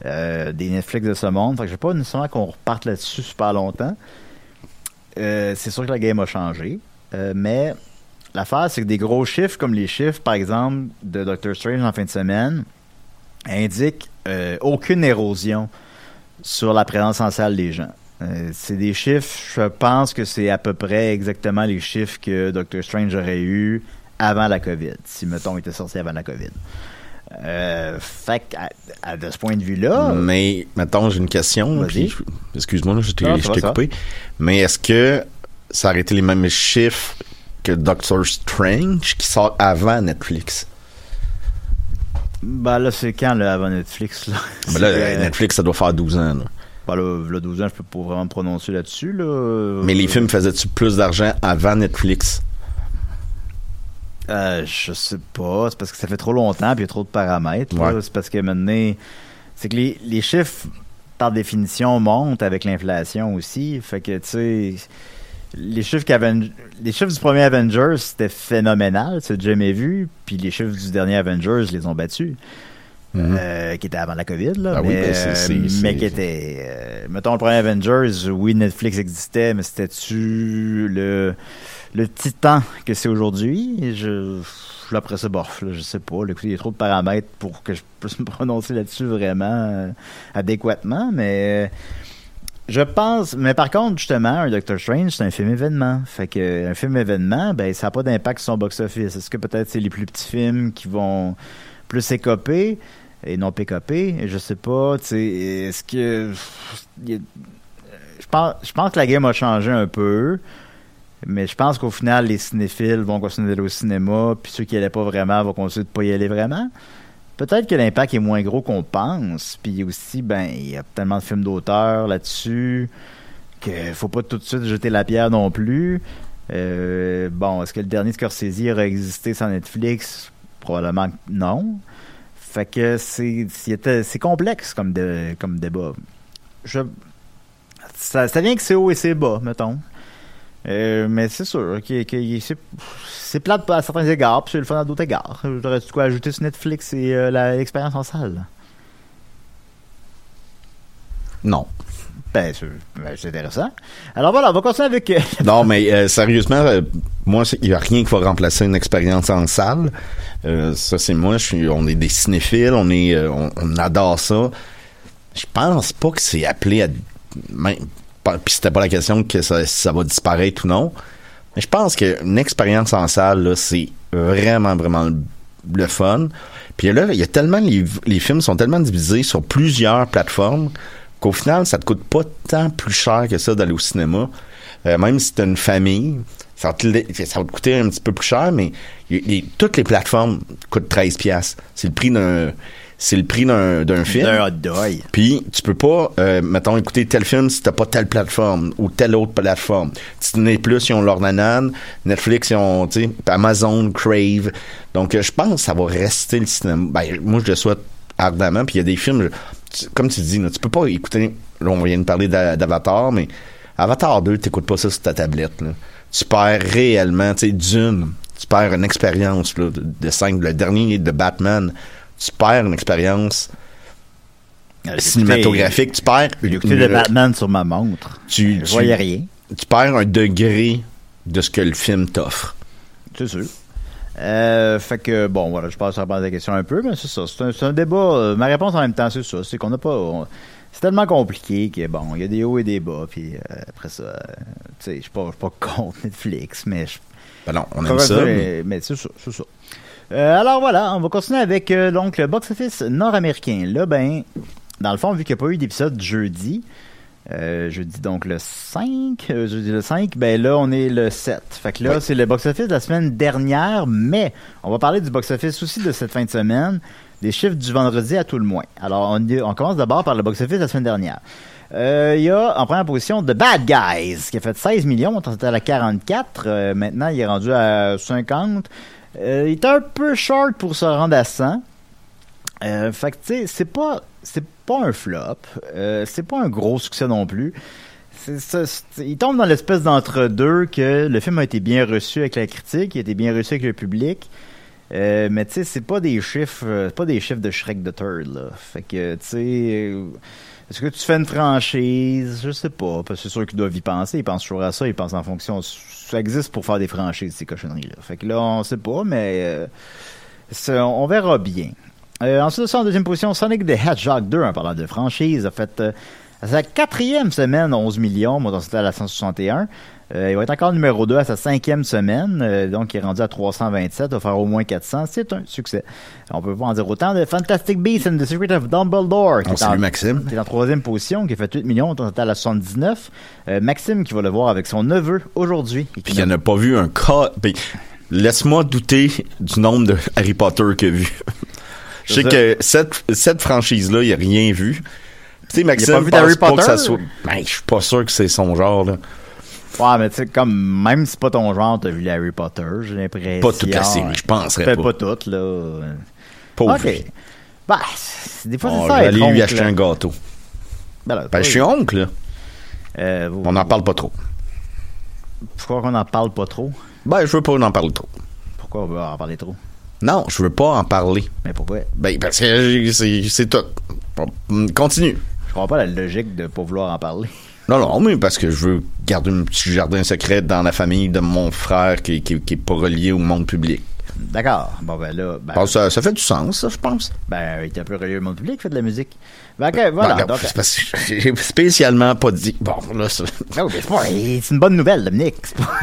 euh, des Netflix de ce monde. Fait que je veux pas nécessairement qu'on reparte là-dessus super longtemps. C'est sûr que la game a changé, mais l'affaire c'est que des gros chiffres comme les chiffres, par exemple, de Doctor Strange en fin de semaine, indiquent aucune érosion sur la présence en salle des gens. C'est des chiffres, je pense que c'est à peu près exactement les chiffres que Doctor Strange aurait eu avant la COVID, si mettons il était sorti avant la COVID. Euh, fait que, à- à- de ce point de vue-là, Mais, mettons, j'ai une question. Excuse-moi, je t'ai coupé. Mais est-ce que ça aurait été les mêmes chiffres que Doctor Strange qui sort avant Netflix? ben là, c'est quand, là, avant Netflix, là? Ben là, euh, Netflix, ça doit faire 12 ans. là. Ben là, là, 12 ans, je peux pas vraiment me prononcer là-dessus, là. Mais les films faisaient-tu plus d'argent avant Netflix? Euh, je sais pas. C'est parce que ça fait trop longtemps puis il y a trop de paramètres. Ouais. C'est parce que maintenant, c'est que les, les chiffres, par définition, montent avec l'inflation aussi. Fait que, tu sais, les chiffres, les chiffres du premier Avengers, c'était phénoménal. C'est jamais vu. Puis les chiffres du dernier Avengers les ont battus. Mhm. Euh, qui était avant la COVID, là. Ah oui, mais, ben, c'est- c'est- euh, mais qui était. euh, mettons, le premier Avengers, oui, Netflix existait, mais c'était-tu le, le titan que c'est aujourd'hui? Je. je- Après bof, je sais pas. il y a trop de paramètres pour que je puisse me prononcer là-dessus vraiment euh, adéquatement, mais. euh, je pense, mais par contre, justement, un Doctor Strange, c'est un film événement. Fait que un film événement, ben, ça n'a pas d'impact sur son box-office. Est-ce que peut-être c'est les plus petits films qui vont plus écoper et non pécoper? Je sais pas. Est-ce que. Je pense, je pense que la game a changé un peu. Mais je pense qu'au final, les cinéphiles vont continuer d'aller au cinéma, puis ceux qui n'allaient pas vraiment vont continuer de pas y aller vraiment. Peut-être que l'impact est moins gros qu'on pense, puis aussi, ben, il y a tellement de films d'auteur là-dessus que faut pas tout de suite jeter la pierre non plus. Euh, bon, est-ce que le dernier Scorsese aurait existé sans Netflix? Probablement que non. Fait que c'est c'est complexe comme, de, comme débat. Je, ça, ça vient que c'est haut et c'est bas, mettons. Euh, mais c'est sûr que, c'est plate à certains égards, puis c'est le fun à d'autres égards. J'aurais quoi ajouter sur Netflix et euh, l'expérience en salle? Non. Ben, ben, c'est intéressant. Alors voilà, on va continuer avec. Euh, non, mais sérieusement, moi, il n'y a rien qui va remplacer une expérience en salle. ça, c'est moi. Je suis, on est des cinéphiles, on est, on, on, adore ça. Je pense pas que c'est appelé à puis c'était pas la question que ça, va disparaître ou non. Mais je pense qu'une expérience en salle, c'est vraiment, vraiment le, fun. Puis là, il y a tellement, les, films sont tellement divisés sur plusieurs plateformes qu'au final, ça te coûte pas tant plus cher que ça d'aller au cinéma. Euh, même si t'as une famille, ça va, te, coûter un petit peu plus cher, mais toutes les plateformes coûtent 13 pièces. C'est le prix d'un c'est le prix d'un film. D'un hot dog. Puis tu peux pas, euh, mettons, écouter tel film si t'as pas telle plateforme ou telle autre plateforme. Disney Plus, ils ont leur nanane. Netflix, ils ont, tu sais, Amazon, Crave. Donc, euh, je pense que ça va rester le cinéma. Ben, moi, je le souhaite ardemment. Puis il y a des films, comme tu dis, tu peux pas écouter, là, on vient de parler d'Avatar, mais Avatar 2, t'écoutes pas ça sur ta tablette. Là. Tu perds réellement, tu sais, d'une, tu perds une expérience là, de, de Le dernier de Batman, tu perds une expérience euh, cinématographique. Tu perds. J'ai écouté de Batman sur ma montre. Tu, Je voyais rien. Tu perds un degré de ce que le film t'offre. C'est sûr. Euh, fait que, bon, voilà, je passe à la question un peu, mais c'est ça. C'est un, débat. Euh, ma réponse en même temps, c'est ça. C'est qu'on n'a pas. c'est tellement compliqué que, bon, il y a des hauts et des bas. Puis après ça, tu sais, je suis pas, contre Netflix, mais. Ben non, on aime ça. mais c'est ça, c'est ça. Euh, alors voilà, on va continuer avec euh, donc le box-office nord-américain. Là, ben, dans le fond, vu qu'il n'y a pas eu d'épisode jeudi, euh, jeudi donc le 5, jeudi le 5, ben là, on est le 7. Fait que là, c'est le box-office de la semaine dernière, mais on va parler du box-office aussi de cette fin de semaine, des chiffres du vendredi à tout le moins. Alors, on, on commence d'abord par le box-office de la semaine dernière. Il y a en première position The Bad Guys qui a fait 16 millions, on était à 44, maintenant il est rendu à 50. Euh, il est un peu short pour se rendre à 100. Euh, fait que, tu sais, c'est pas, un flop. Euh, c'est pas un gros succès non plus. il tombe dans l'espèce d'entre-deux que le film a été bien reçu avec la critique, il a été bien reçu avec le public. Mais tu sais, c'est pas des chiffres, pas des chiffres de Shrek de Third, là. Fait que, tu sais, est-ce que tu fais une franchise? Je sais pas, parce que c'est sûr qu'ils doivent y penser. Ils pensent toujours à ça, ils pensent en fonction. Ça existe pour faire des franchises, ces cochonneries-là. Fait que là, on sait pas, mais euh, on verra bien. Euh, ensuite en deuxième position, Sonic the Hedgehog 2, en parlant de franchise, a fait euh, sa quatrième semaine, 11 millions. Moi, c'était à la 161. Euh, il va être encore numéro 2 à sa cinquième semaine, euh, donc il est rendu à 327, il va faire au moins 400. C'est un succès. On peut pas en dire autant de Fantastic Beasts and the Secret of Dumbledore, qui, est en, Maxime. qui est en troisième position, qui a fait 8 millions, on total à 79. Euh, Maxime qui va le voir avec son neveu aujourd'hui. Puis il en a pas vu un cas. Ben, laisse-moi douter du nombre de Harry Potter qu'il a vu. Je sais que cette, cette franchise-là, il a rien vu. Tu sais, Maxime, il a pas vu d'Harry Potter? Ben, je suis pas sûr que c'est son genre, là. Ouais, mais tu sais, comme, même si c'est pas ton genre, t'as vu Harry Potter, j'ai l'impression. Pas toute la série, je penserais pas. Pas toutes, là. Pas OK. Bah, des fois, c'est ça. Je vais aller lui acheter un gâteau. Ben, là, ben je suis oncle, là. Euh, on n'en parle pas trop. Pourquoi on n'en parle pas trop? Ben, je veux pas en parler trop. Pourquoi on veut en parler trop? Non, je veux pas en parler. Mais pourquoi? Ben, parce que c'est tout. Continue. Je comprends pas la logique de pas vouloir en parler. Non, non, mais parce que je veux garder un petit jardin secret dans la famille de mon frère qui, qui, qui est pas relié au monde public. D'accord. Bon, ben là. Ben, ça, ça, fait du sens, ça, je pense. Ben, il est un peu relié au monde public, il fait de la musique. Ben, ok, voilà. Ben, donc, j'ai spécialement pas dit. Bon, là, c'est. c'est une bonne nouvelle, Dominique.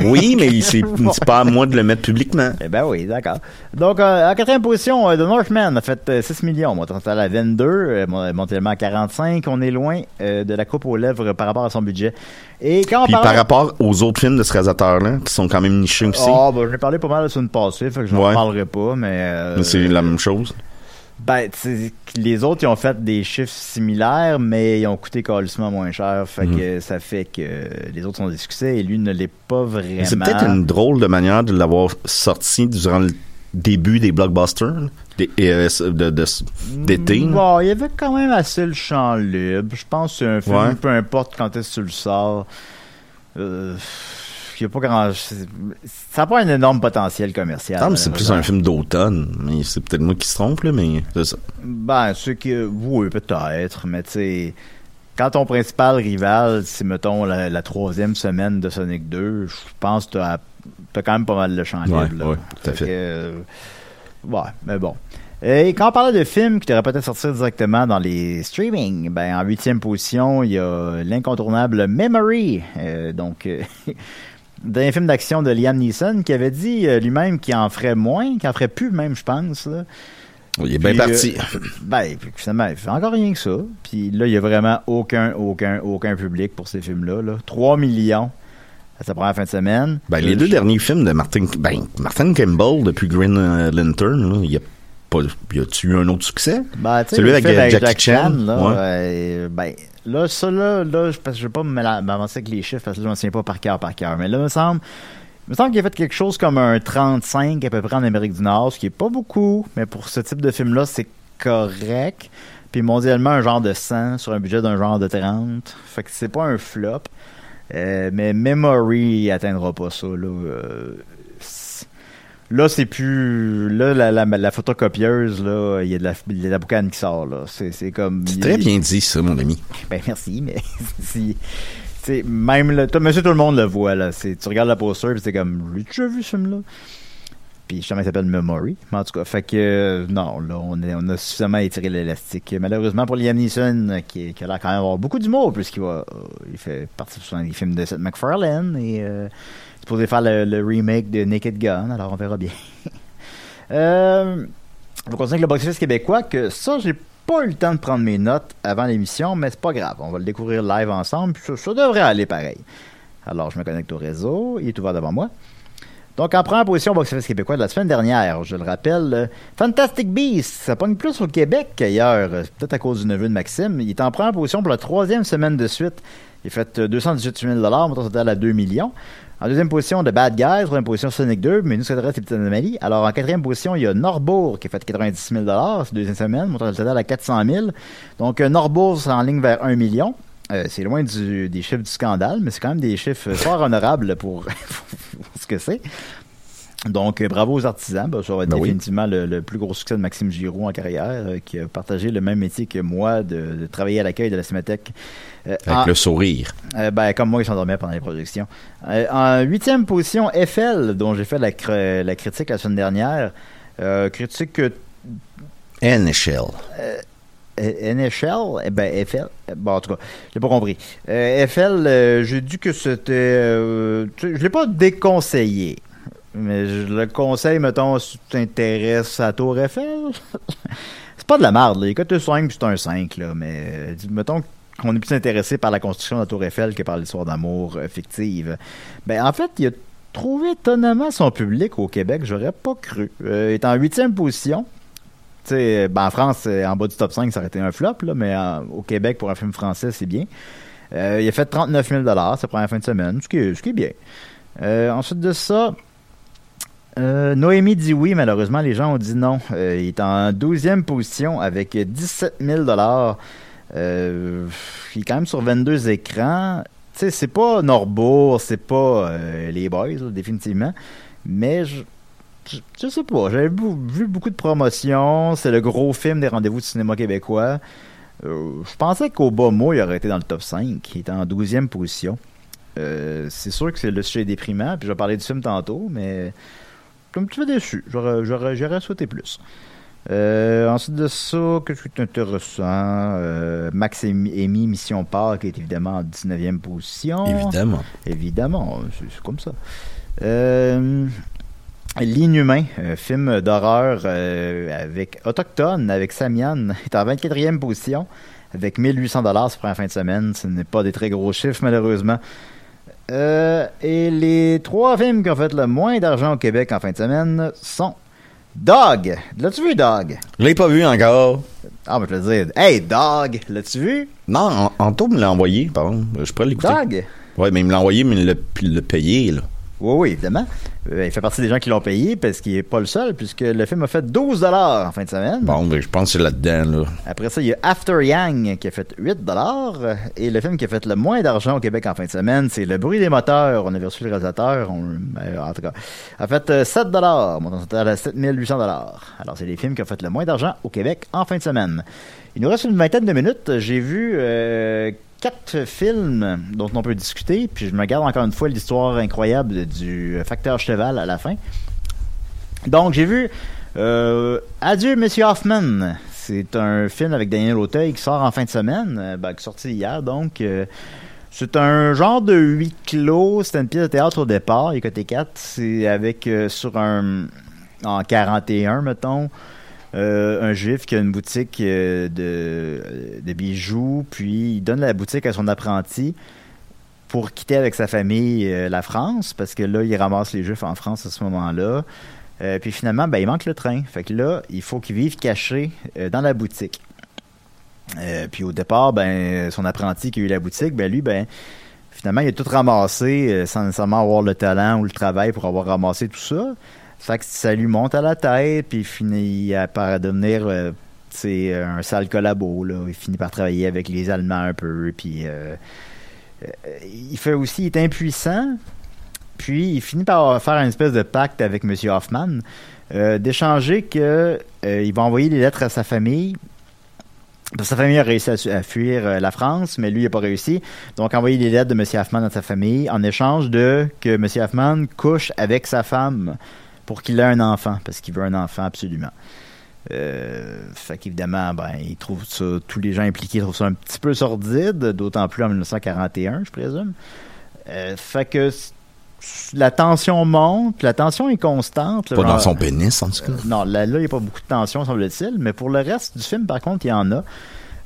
oui, mais c'est pas à moi de le mettre publiquement. Eh ben oui, d'accord. Donc, euh, en quatrième position, euh, The Northman a fait 6 euh, millions. Moi, on est à la 22, euh, montélement à 45. On est loin de la coupe aux lèvres par rapport à son budget. Et quand on Puis par rapport aux autres films de ce réalisateur-là, qui sont quand même nichés aussi. Ah, oh, ben, j'ai parlé pas mal de une passée, fait que je n'en parlerai pas, mais. mais c'est la même chose. Ben, les autres, ils ont fait des chiffres similaires, mais ils ont coûté carrément moins cher. Fait Mhm. que ça fait que les autres sont des succès et lui ne l'est pas vraiment. C'est peut-être une drôle de manière de l'avoir sorti durant le début des blockbusters euh, de- de- d'été. là. Bon, il y avait quand même assez le champ libre. Je pense que c'est un film, Ouais. peu importe quand est-ce que tu le sors. Euh, il y a pas grand. Ça n'a pas un énorme potentiel commercial. C'est plus un film d'automne, mais c'est peut-être moi qui se trompe, là, mais c'est ça. Ben, c'est que. Oui, peut-être, mais tu sais. Quand ton principal rival, c'est, mettons, la, la troisième semaine de Sonic 2, je pense que t'as, t'as quand même pas mal de champ libre. Ouais, là. ouais, tout à Fait fait. que, euh, ouais, mais bon. Et quand on parlait de films qui devraient peut-être sortir directement dans les streaming, ben en huitième position, il y a l'incontournable Memory. Euh, donc, euh, d'un film d'action de Liam Neeson qui avait dit euh, lui-même qu'il en ferait moins, qu'il en ferait plus même, je pense. Là. Il est bien Puis, parti. euh, ben, puis finalement, il fait encore rien que ça. Puis là, il y a vraiment aucun, aucun, aucun public pour ces films-là. Là. 3 millions à sa première fin de semaine. Ben, les Euh, deux je- derniers films de Martin, ben, Martin Campbell depuis Green euh, Lantern, là, il y a pas, y a-tu eu un autre succès? Ben, Celui avec, euh, Jackie Chan, là, ouais. euh, ben, là, ça, là, là, je- parce que je vais pas me- m'avancer avec les chiffres, parce que là, je ne me souviens pas par cœur, par cœur. Mais là, il me semble, il me semble qu'il a fait quelque chose comme un 35 à peu près en Amérique du Nord, ce qui est pas beaucoup, mais pour ce type de film-là, c'est correct. Puis mondialement, un genre de 100 sur un budget d'un genre de 30. Fait que c'est pas un flop. Euh, mais Memory atteindra pas ça, là. Euh, Là, c'est plus. Là, la, la, la photocopieuse, là, il y a de la, de la boucane qui sort, là. C'est, c'est comme. C'est très bien dit, ça, mon ami. Ben, merci, mais si. C'est même le. Monsieur, tout le monde le voit, là. C'est, tu regardes la poster, puis c'est comme. J'ai déjà vu ce film-là? Puis justement, il s'appelle Memory. Mais en tout cas, fait que. euh, non, là, on, est, on a suffisamment étiré l'élastique. Malheureusement pour Liam Neeson, qui, qui a l'air quand même avoir beaucoup d'humour, puisqu'il va. euh, il fait partie souvent des films de Seth MacFarlane et. Euh, supposé faire le, le remake de Naked Gun, alors on verra bien. euh, on avec le box-office québécois, que ça, j'ai pas eu le temps de prendre mes notes avant l'émission, mais c'est pas grave. On va le découvrir live ensemble, ça, devrait aller pareil. Alors, je me connecte au réseau, il est ouvert devant moi. Donc, en première position box-office québécois de la semaine dernière, je le rappelle, euh, Fantastic Beasts, ça pogne plus au Québec qu'ailleurs, euh, peut-être à cause du neveu de Maxime. Il est en première position pour la troisième semaine de suite. Il fait euh, 218 000 montant total à 2 millions. En deuxième position, de Bad Guys. Troisième position, Sonic 2. Mais nous, ça reste les petites anomalies. Alors, en quatrième position, il y a Norbourg qui a fait 90 000 c'est deuxième semaine, montant total à 400 000. Donc, euh, Norbourg, c'est en ligne vers 1 million. Euh, c'est loin du- des chiffres du scandale, mais c'est quand même des chiffres fort honorables pour, pour ce que c'est. Donc, euh, bravo aux artisans. Ben, ça va être Ben oui. définitivement le, le plus gros succès de Maxime Giroux en carrière, euh, qui a partagé le même métier que moi de, de travailler à l'accueil de la Cinémathèque. Euh, Avec en- le sourire. euh, ben, comme moi, il s'endormait pendant les projections. Euh, en huitième position, FL, dont j'ai fait la, cr- la critique la semaine dernière. Critique que NHL. NHL, eh ben FL, bon en tout cas, j'ai pas compris. Euh, FL, euh, j'ai dit que c'était, euh, je l'ai pas déconseillé, mais je le conseille, mettons, si tu t'intéresses à Tour Eiffel. c'est pas de la merde, là. Écoute, 5 c'est un 5, là, mais mettons qu'on est plus intéressé par la construction de la Tour Eiffel que par l'histoire d'amour euh, fictive. Ben en fait, il a trouvé étonnamment son public au Québec, j'aurais pas cru. Euh, il est en huitième position. Ben en France, euh, en bas du top 5, ça aurait été un flop, mais en- au Québec, pour un film français, c'est bien. Euh, il a fait 39 000 sa première fin de semaine, ce qui est, ce bien. Euh, ensuite de ça, euh, Noémie dit oui, malheureusement, les gens ont dit non. Euh, il est en 12e position avec 17 000 euh, Il est quand même sur 22 écrans. Tu c'est pas Norbourg, c'est pas euh, les Boys, définitivement. Mais je, je, sais pas, j'avais vu beaucoup de promotions. C'est le gros film des rendez-vous du cinéma québécois. Euh, je pensais qu'au bas mot, il aurait été dans le top 5. Il était en 12e position. C'est sûr que c'est le sujet déprimant, puis je vais parler du film tantôt, mais je suis un petit peu déçu. J'aurais souhaité plus. Euh, ensuite de ça, qu'est-ce qui est intéressant? Euh, Max et Amy, Mission Park est évidemment en 19e position. Évidemment. Évidemment, c'est comme ça. Euh, L'Inhumain, film d'horreur avec autochtone, avec Samian, est en 24e position avec 1800 dollars pour la fin de semaine. Ce n'est pas des très gros chiffres, malheureusement. Euh, et les trois films qui ont fait le moins d'argent au Québec en fin de semaine sont Dog! L'as-tu vu, Dog? Je l'ai pas vu encore. Ah, mais je te dire, hey, Dog! L'as-tu vu? Non, Anto me l'a envoyé, pardon. Je pourrais l'écouter. Dog? Ouais, mais il me l'a envoyé, mais il l'a payé, là. Oui, oui, évidemment. Euh, il fait partie des gens qui l'ont payé parce qu'il est pas le seul, puisque le film a fait 12 en fin de semaine. Bon, ben, je pense que c'est là-dedans, là. Après ça, il y a After Yang qui a fait 8 Et le film qui a fait le moins d'argent au Québec en fin de semaine, c'est Le bruit des moteurs. On avait reçu le réalisateur. On, ben, en tout cas, a fait euh, 7 montant total à 7800 Alors, c'est les films qui ont fait le moins d'argent au Québec en fin de semaine. Il nous reste une vingtaine de minutes. J'ai vu euh, quatre films dont on peut discuter, puis je me garde encore une fois l'histoire incroyable du facteur cheval à la fin. Donc, j'ai vu euh, Adieu, Monsieur Hoffman. C'est un film avec Daniel Auteuil qui sort en fin de semaine, euh, ben, qui est sorti hier, donc. euh, c'est un genre de huis clos. C'était une pièce de théâtre au départ, est côté 4. C'est avec, sur un. en 41, mettons. Euh, un juif qui a une boutique euh, de, de bijoux, puis il donne la boutique à son apprenti pour quitter avec sa famille euh, la France, parce que là, il ramasse les juifs en France à ce moment-là. Euh, puis finalement, ben, il manque le train. Fait que là, il faut qu'il vive caché euh, dans la boutique. Euh, puis au départ, ben, son apprenti qui a eu la boutique, ben lui, ben, finalement, il a tout ramassé euh, sans nécessairement avoir le talent ou le travail pour avoir ramassé tout ça. Fait ça lui monte à la tête, puis il finit par devenir euh, c'est un sale collabo. Là. Il finit par travailler avec les Allemands un peu, puis euh, euh, il fait aussi, il est impuissant, puis il finit par faire une espèce de pacte avec M. Hoffman, euh, d'échanger euh, il va envoyer des lettres à sa famille. Sa famille a réussi à, fuir euh, la France, mais lui, n'a pas réussi. Donc, envoyer des lettres de M. Hoffman à sa famille en échange de que M. Hoffman couche avec sa femme pour qu'il ait un enfant, parce qu'il veut un enfant absolument. Euh, fait qu'évidemment, ben, il trouve ça, tous les gens impliqués trouvent ça un petit peu sordide, d'autant plus en 1941, je présume. Euh, fait que la tension monte, la tension est constante. là, Pas dans son pénis, en tout cas. euh, non, là, il n'y a pas beaucoup de tension, semble-t-il, mais pour le reste du film, par contre, il y en a.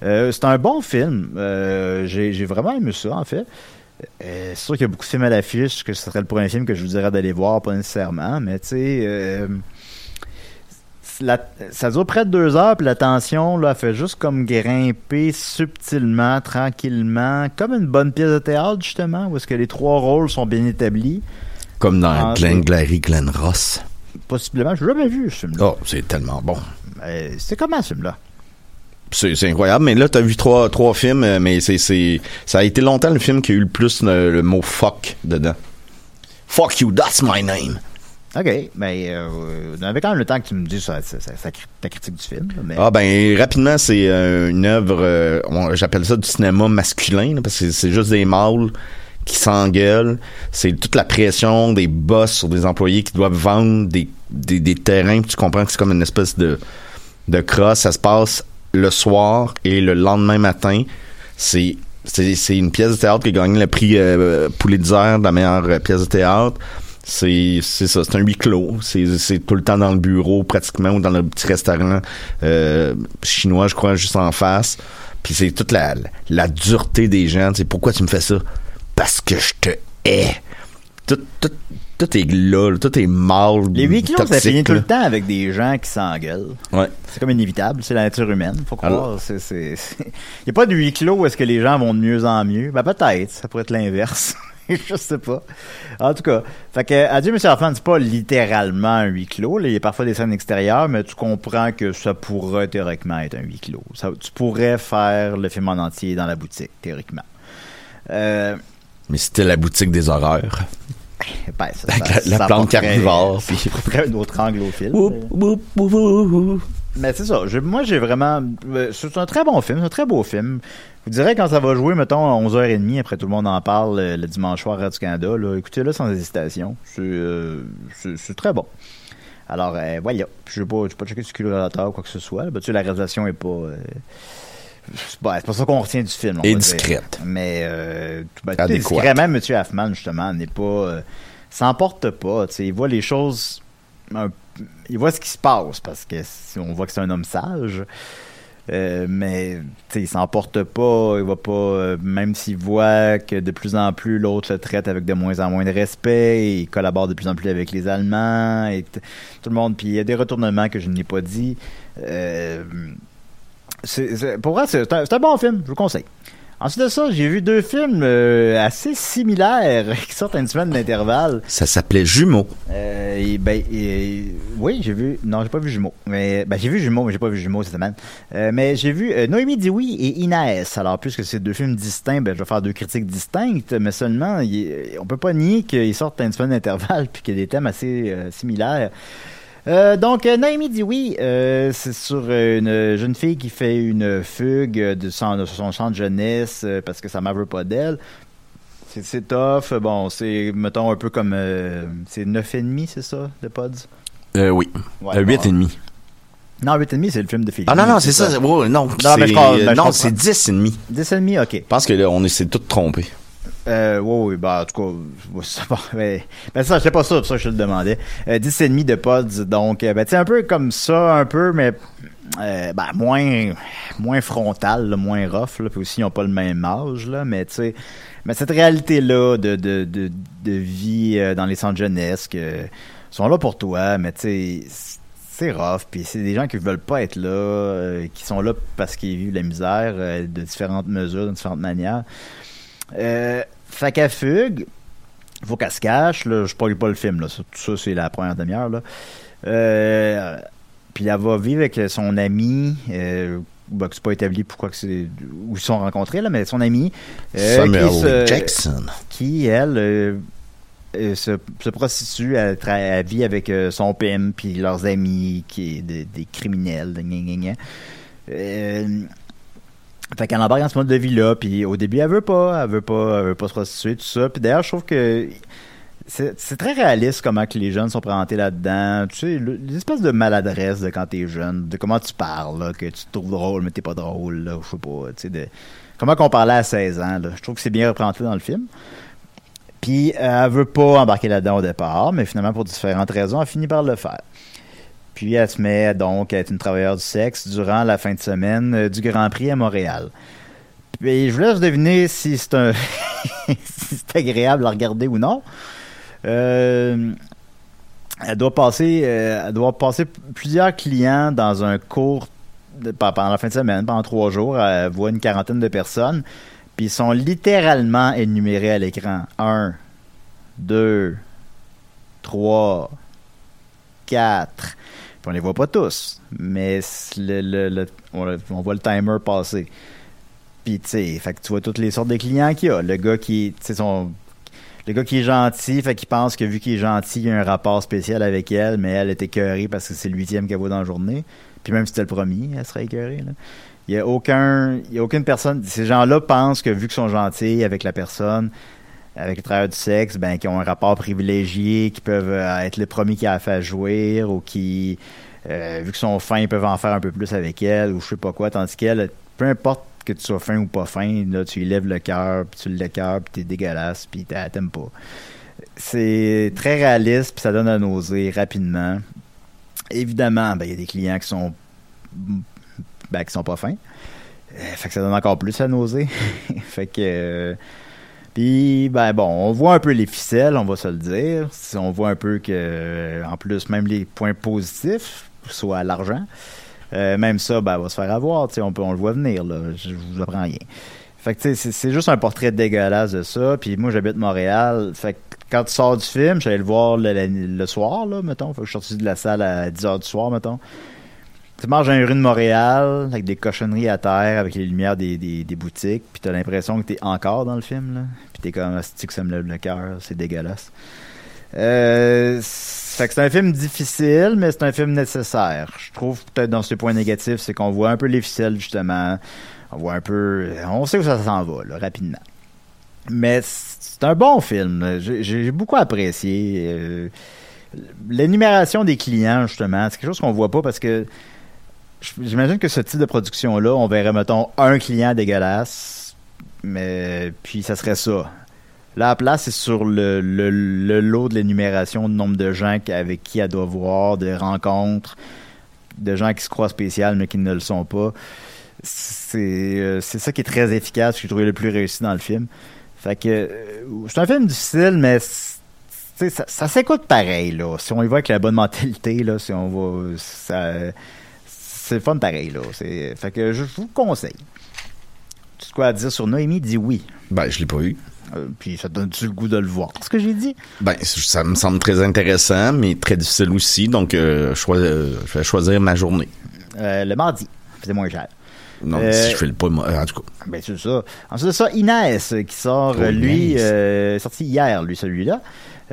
Euh, c'est un bon film. Euh, J'ai j'ai vraiment aimé ça, en fait. Euh, c'est sûr qu'il y a beaucoup de films à l'affiche, que ce serait le premier film que je vous dirais d'aller voir, pas nécessairement, mais tu sais, euh, la- ça dure près de deux heures, puis la tension, là, fait juste comme grimper subtilement, tranquillement, comme une bonne pièce de théâtre, justement, où est-ce que les trois rôles sont bien établis. Comme dans Ah, Glenn Glary, Glenn Ross. Possiblement, je l'ai jamais vu, ce film-là. Oh, c'est tellement bon. Euh, c'est comment, ce film-là? C'est incroyable, mais là, t'as vu trois, trois films, euh, mais c'est, c'est, ça a été longtemps le film qui a eu le plus le, le mot fuck dedans. Fuck you, that's my name. OK, mais euh, on avait quand même le temps que tu me dises ça, ça- ça- ça- ta critique du film. Mais... Ah ben rapidement c'est euh, une œuvre euh, j'appelle ça du cinéma masculin là, parce que c'est- juste des mâles qui s'engueulent, c'est toute la pression des boss sur des employés qui doivent vendre des, des, des terrains, puis tu comprends que c'est comme une espèce de de crosse, ça se passe le soir et le lendemain matin, c'est une pièce de théâtre qui a gagné le prix euh, Pulitzer de la meilleure euh, pièce de théâtre. C'est ça, c'est un huis clos. C'est c'est tout le temps dans le bureau pratiquement ou dans le petit restaurant euh, chinois, je crois, juste en face. Puis c'est toute la, la dureté des gens. C'est pourquoi tu me fais ça? Parce que je te hais. Tout, tout, tout est là, tout est mal. Les huis clos, ça finit tout le temps avec des gens qui s'engueulent. Ouais. C'est comme inévitable, c'est la nature humaine, faut croire. Il n'y a pas de huis clos où est-ce que les gens vont de mieux en mieux? Ben peut-être, ça pourrait être l'inverse. Je sais pas. En tout cas, fait que Adieu Monsieur Hoffman, c'est pas littéralement un huis clos. là. Il y a parfois des scènes extérieures, mais tu comprends que ça pourrait théoriquement être un huis clos. Ça- tu pourrais faire le film en entier dans la boutique, théoriquement. Euh, Mais c'était la boutique des horreurs. ben, ça, Avec ça- la- plante carnivore, puis- un autre angle au film. Mais c'est ça. Je- moi, j'ai vraiment. euh, C'est un très bon film. C'est un très beau film. Je vous dirais, quand ça va jouer, mettons, à 11h30, après tout le monde en parle euh, le dimanche soir à Radio-Canada, écoutez-le sans hésitation. C'est euh, très bon. Alors, euh, voilà. Je pas, j'ai pas checké sur le ou quoi que ce soit. là. Ben, tu sais, la réalisation est pas. euh, c'est pas, c'est pas ça qu'on retient du film. on Et va dire. discrète. Mais euh, ben. Même M. Hoffman, justement, n'est pas. euh, s'emporte pas. Il voit les choses. un- il voit ce qui se passe parce que si on voit que c'est un homme sage. Euh, mais il s'emporte pas, il va pas, euh, même s'il voit que de plus en plus l'autre se traite avec de moins en moins de respect, il collabore de plus en plus avec les Allemands et tout le monde. Puis il y a des retournements que je n'ai pas dit. Euh, pour moi, c'est un, un, bon film, je vous conseille. Ensuite de ça, j'ai vu deux films euh, assez similaires qui sortent à une semaine d'intervalle. Ça s'appelait Jumeaux. Euh, ben, oui, j'ai vu. Non, j'ai pas vu Jumeaux. Mais ben, j'ai vu Jumeaux, mais j'ai pas vu Jumeaux cette semaine. Euh, mais j'ai vu Noémie Dioui et Inaès. Alors, puisque c'est deux films distincts, ben, je vais faire deux critiques distinctes, mais seulement, on peut pas nier qu'ils sortent à une semaine d'intervalle puis qu'il y a des thèmes assez similaires. Euh, donc, euh, Naomi dit oui. Euh, c'est sur une jeune fille qui fait une fugue de son, son champ de jeunesse parce que sa mère veut pas d'elle. C'est tough. Bon, c'est, mettons, un peu comme... c'est 9,5, c'est ça, de Pods? Euh, oui. Ouais, 8,5. Non, 8,5, c'est le film de Philippe. Ah non, non, c'est ça. non, non, non c'est 10,5. 10,5, OK. Parce que là, on s'est tout trompé. Euh, oui, oui, bah, en tout cas, ça, mais, ben ça, pas sûr, pour ça je te le demandais. Euh, 10 et demi de pods, donc, euh, ben, tu un peu comme ça, un peu, mais, euh, ben, moins, moins frontal, moins rough, puis aussi, ils ont pas le même âge, là, mais, tu sais, mais cette réalité-là de, de, de, de vie euh, dans les centres jeunesse, que, sont là pour toi, mais, tu sais, c'est rough, puis c'est des gens qui veulent pas être là, euh, qui sont là parce qu'ils vivent la misère de différentes mesures, de différentes manières. Euh, fait qu'elle fugue. Faut qu'elle se cache. Là. Je parle pas le film. Là. Tout ça, c'est la première demi-heure. Euh, puis elle va vivre avec son ami. Euh, bah, c'est pas établi pourquoi que c'est où ils sont rencontrés là, mais son ami euh, qui Jackson, qui elle euh, se, se, prostitue, elle, elle vit avec son PM puis leurs amis qui est des criminels, de fait qu'elle embarque dans ce mode de vie-là, puis au début, elle veut pas, elle veut pas, elle veut pas se prostituer, tout ça. Puis d'ailleurs, je trouve que c'est très réaliste comment que les jeunes sont présentés là-dedans. Tu sais, l'espèce de maladresse de quand t'es jeune, de comment tu parles, là, que tu te trouves drôle, mais t'es pas drôle, là, je sais pas, tu sais, de comment qu'on parlait à 16 ans, là. Je trouve que c'est bien représenté dans le film. Puis elle veut pas embarquer là-dedans au départ, mais finalement, pour différentes raisons, elle finit par le faire. Puis elle se met donc à être une travailleuse du sexe durant la fin de semaine euh, du Grand Prix à Montréal. Puis je vous laisse deviner si c'est un si c'est agréable à regarder ou non. Euh, elle doit passer euh, elle doit passer plusieurs clients dans un cours pendant la fin de semaine, pendant trois jours. Elle voit une quarantaine de personnes. Puis ils sont littéralement énumérés à l'écran. Un, deux, trois, quatre. Puis on les voit pas tous, mais le, on, voit le timer passer. Puis tu sais, fait que tu vois toutes les sortes de clients qu'il y a. Le gars qui, son, le gars qui est gentil, fait qu'il pense que vu qu'il est gentil, il y a un rapport spécial avec elle, mais elle est écœurée parce que c'est le huitième qu'elle voit dans la journée. Puis même si c'était le premier, elle serait écœurée. Il y a aucun, il a aucune personne. Ces gens-là pensent que vu qu'ils sont gentils avec la personne, avec les travailleurs du sexe, ben, qui ont un rapport privilégié, qui peuvent euh, être les premiers qui a fait jouir ou qui, euh, vu qu'ils sont fins, ils peuvent en faire un peu plus avec elle ou je sais pas quoi, tandis qu'elle, peu importe que tu sois fin ou pas fin, là, tu lui lèves le cœur, puis tu le cœur, puis t'es dégueulasse, puis t'aimes pas. C'est très réaliste, puis ça donne à nauser rapidement. Évidemment, ben, il y a des clients qui sont ben, qui sont pas fins. Euh, fait que ça donne encore plus à nauser. fait que puis, ben bon, on voit un peu les ficelles, on va se le dire. On voit un peu que, en plus, même les points positifs, soit l'argent, euh, même ça, ben, va se faire avoir. On, peut, on le voit venir, là. Je, vous apprends rien. Fait que, c'est juste un portrait dégueulasse de ça. Puis moi, j'habite Montréal. Fait que quand tu sors du film, j'allais le voir le, soir, là, mettons. Fait que je suis sorti de la salle à 10 h du soir, mettons. Tu dans une rue de Montréal avec des cochonneries à terre, avec les lumières des, des, boutiques, puis t'as l'impression que t'es encore dans le film, là. Puis t'es comme, c'est que ça me lève le cœur, c'est dégueulasse. Euh, c'est un film difficile, mais c'est un film nécessaire. Je trouve peut-être dans ses points négatifs, c'est qu'on voit un peu les ficelles, justement. On voit un peu... On sait où ça s'en va, là, rapidement. Mais c'est un bon film. J'ai beaucoup apprécié. Euh, l'énumération des clients, justement, c'est quelque chose qu'on voit pas parce que J'imagine que ce type de production-là, on verrait, mettons, un client dégueulasse, mais puis ça serait ça. Là, la place, c'est sur le, le, lot de l'énumération du nombre de gens avec qui elle doit voir, des rencontres, de gens qui se croient spéciales mais qui ne le sont pas. c'est euh, ça qui est très efficace, que j'ai trouvé le plus réussi dans le film. Fait que euh, c'est un film difficile, mais ça, ça s'écoute pareil là. Si on y va avec la bonne mentalité là, si on va, ça, c'est fun pareil là. C'est, fait que je, je vous le conseille. Tu sais quoi à dire sur Noémie? Dit oui. Ben, je l'ai pas eu. Euh, puis ça donne-tu le goût de le voir? Ce que j'ai dit. Ben, ça me semble très intéressant, mais très difficile aussi. Donc, euh, euh, je vais choisir ma journée. Euh, le mardi, c'est moins cher. Non, si je fais le pas, en tout cas. Ben, c'est ça. Ensuite de ça, Inès, qui sort, Oh, lui, sorti hier, lui, celui-là.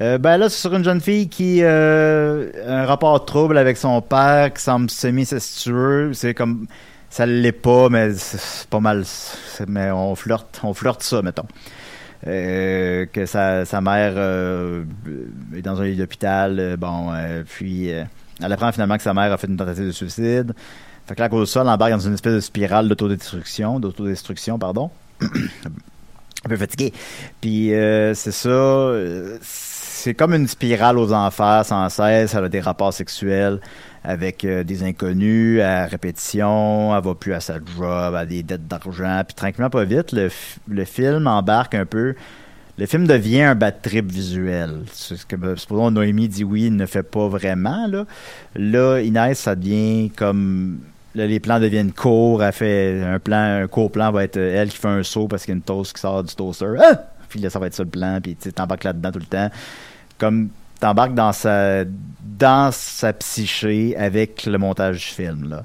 Euh, ben là, c'est sur une jeune fille qui euh, a un rapport trouble avec son père, qui semble semi-incestueux. C'est comme... Ça l'est pas, mais c'est pas mal... Mais on flirte, on flirte ça, mettons. Euh, que sa, sa mère est dans un lit d'hôpital, bon, puis elle apprend finalement que sa mère a fait une tentative de suicide. Fait que là, à cause de ça, elle embarque dans une espèce de spirale d'autodestruction, d'autodestruction, pardon. un peu fatigué. Puis c'est ça, c'est comme une spirale aux enfers sans cesse. Elle a des rapports sexuels avec euh, des inconnus à répétition. Elle va plus à sa job, a des dettes d'argent. Puis tranquillement, pas vite, le, film embarque un peu. Le film devient un bad trip visuel. C'est ce que, ben, supposons, Noémie dit oui, il ne fait pas vraiment. Là, là Inès, ça devient comme Là, les plans deviennent courts. Elle fait un plan, un court plan va être elle qui fait un saut parce qu'il y a une toast qui sort du toaster. Ah! Puis là, ça va être ça le plan. Puis tu t'embarques là-dedans tout le temps. Comme t'embarques dans sa, dans sa psyché avec le montage du film. Là.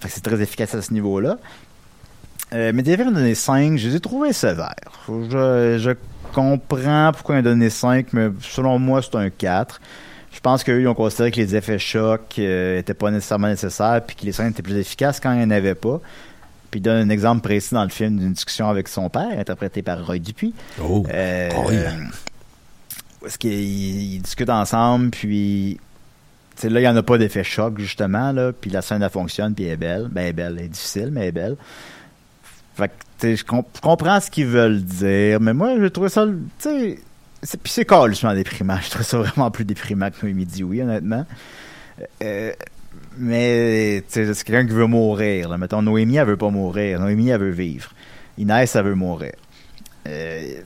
Fait que c'est très efficace à ce niveau-là. Euh, mais des films donné 5, je les ai trouvés sévères. Je, je comprends pourquoi ils ont donné 5, mais selon moi, c'est un 4. Je pense qu'eux, ils ont considéré que les effets chocs n'étaient pas nécessairement nécessaires, puis que les scènes étaient plus efficaces quand il n'y en avait pas. Puis il donne un exemple précis dans le film d'une discussion avec son père, interprété par Roy Dupuis. Oh. Euh, est-ce qu'ils ils discutent ensemble, puis là, il n'y en a pas d'effet choc, justement, puis la scène, elle fonctionne, puis elle est belle. Ben, elle est belle, elle est difficile, mais elle est belle. Fait que, je, comp- je comprends ce qu'ils veulent dire, mais moi, je trouve ça, tu c'est- puis c'est carrément déprimant. Je trouve ça vraiment plus déprimant que Noémie dit oui, honnêtement. Euh, mais, c'est quelqu'un qui veut mourir. Mettons, Noémie, elle veut pas mourir. Noémie, elle veut vivre. Inès, elle veut mourir. Euh,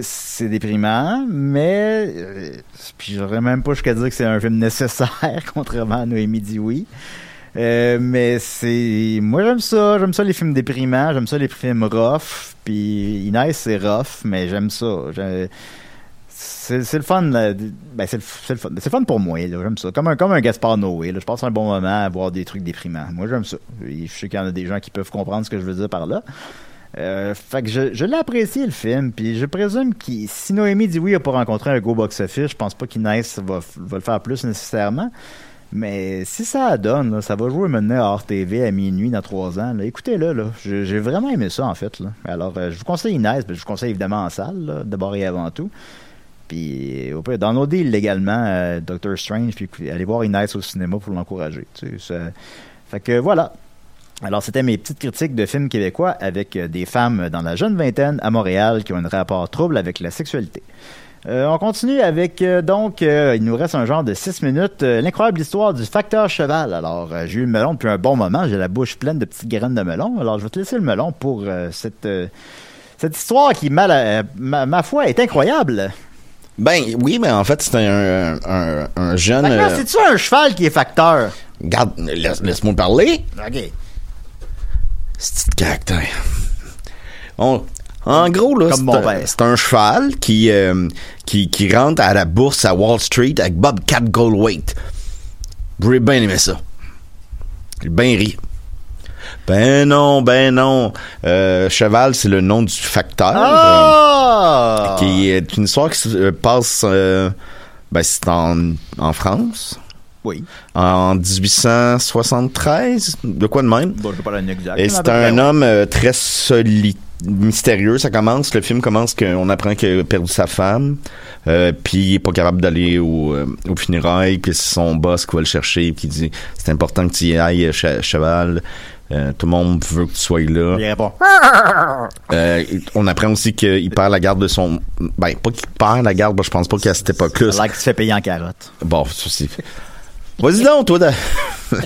c'est déprimant, mais euh, puis j'aurais même pas jusqu'à dire que c'est un film nécessaire, contrairement à Noémie dit oui. Euh, mais c'est moi j'aime ça, j'aime ça les films déprimants, j'aime ça les films rough, puis Inès c'est rough, mais j'aime ça. C'est le fun, là. ben c'est le, fun, fun pour moi, j'aime ça. Comme un comme un Gaspard Noé, je passe un bon moment à voir des trucs déprimants. Moi j'aime ça. Je sais qu'il y en a des gens qui peuvent comprendre ce que je veux dire par là. Euh, fait que je, l'ai apprécié le film, puis je présume que si Noémie dit oui, il n'a pas rencontré un gros box-office, je pense pas qu'Inès va, le faire plus nécessairement. Mais si ça donne, ça va jouer maintenant à hors TV à minuit dans trois ans. Écoutez-le, là. J'ai vraiment aimé ça, en fait. Alors, euh, je vous conseille Inès, mais je vous conseille évidemment en salle, d'abord et avant tout. Puis, dans nos deals légalement, euh, Doctor Strange, puis allez voir Inès au cinéma pour l'encourager. Fait que voilà. Alors, c'était mes petites critiques de films québécois avec euh, des femmes dans la jeune vingtaine à Montréal qui ont un rapport trouble avec la sexualité. Euh, on continue avec, euh, donc, euh, il nous reste un genre de six minutes, l'incroyable histoire du facteur cheval. Alors, j'ai eu le melon depuis un bon moment, j'ai la bouche pleine de petites graines de melon. Alors, je vais te laisser le melon pour cette, cette histoire qui, mal, ma, ma foi, est incroyable. Ben oui, mais en fait, c'est un, un, un jeune. C'est-tu un cheval qui est facteur? Garde, laisse- laisse-moi parler. OK. C'est caractère? On- en gros, là, c'est un, cheval qui, euh, qui, qui rentre à la bourse à Wall Street avec Bobcat Goldthwait. J'ai bien aimé ça. J'ai bien ri. Ben non, ben non. Euh, cheval, c'est le nom du facteur. Ah! euh, qui est une histoire qui se passe... ben, c'est en, en France. Oui. En 1873. De quoi de même? Bon, je pas. Et c'est un homme euh, très solide, mystérieux. Ça commence, le film commence qu'on apprend qu'il a perdu sa femme, euh, puis il est pas capable d'aller au, euh, au funérailles, puis c'est son boss qui va le chercher, puis qui dit c'est important que tu y ailles, che- cheval. Euh, tout le monde veut que tu sois là. Il répond. Euh, on apprend aussi qu'il perd la garde de son. Ben, pas qu'il perd la garde, moi, je pense pas qu'à cette époque-là. A l'air qu'il se fait payer en carotte. Bon, c'est. Vas-y donc, toi. de-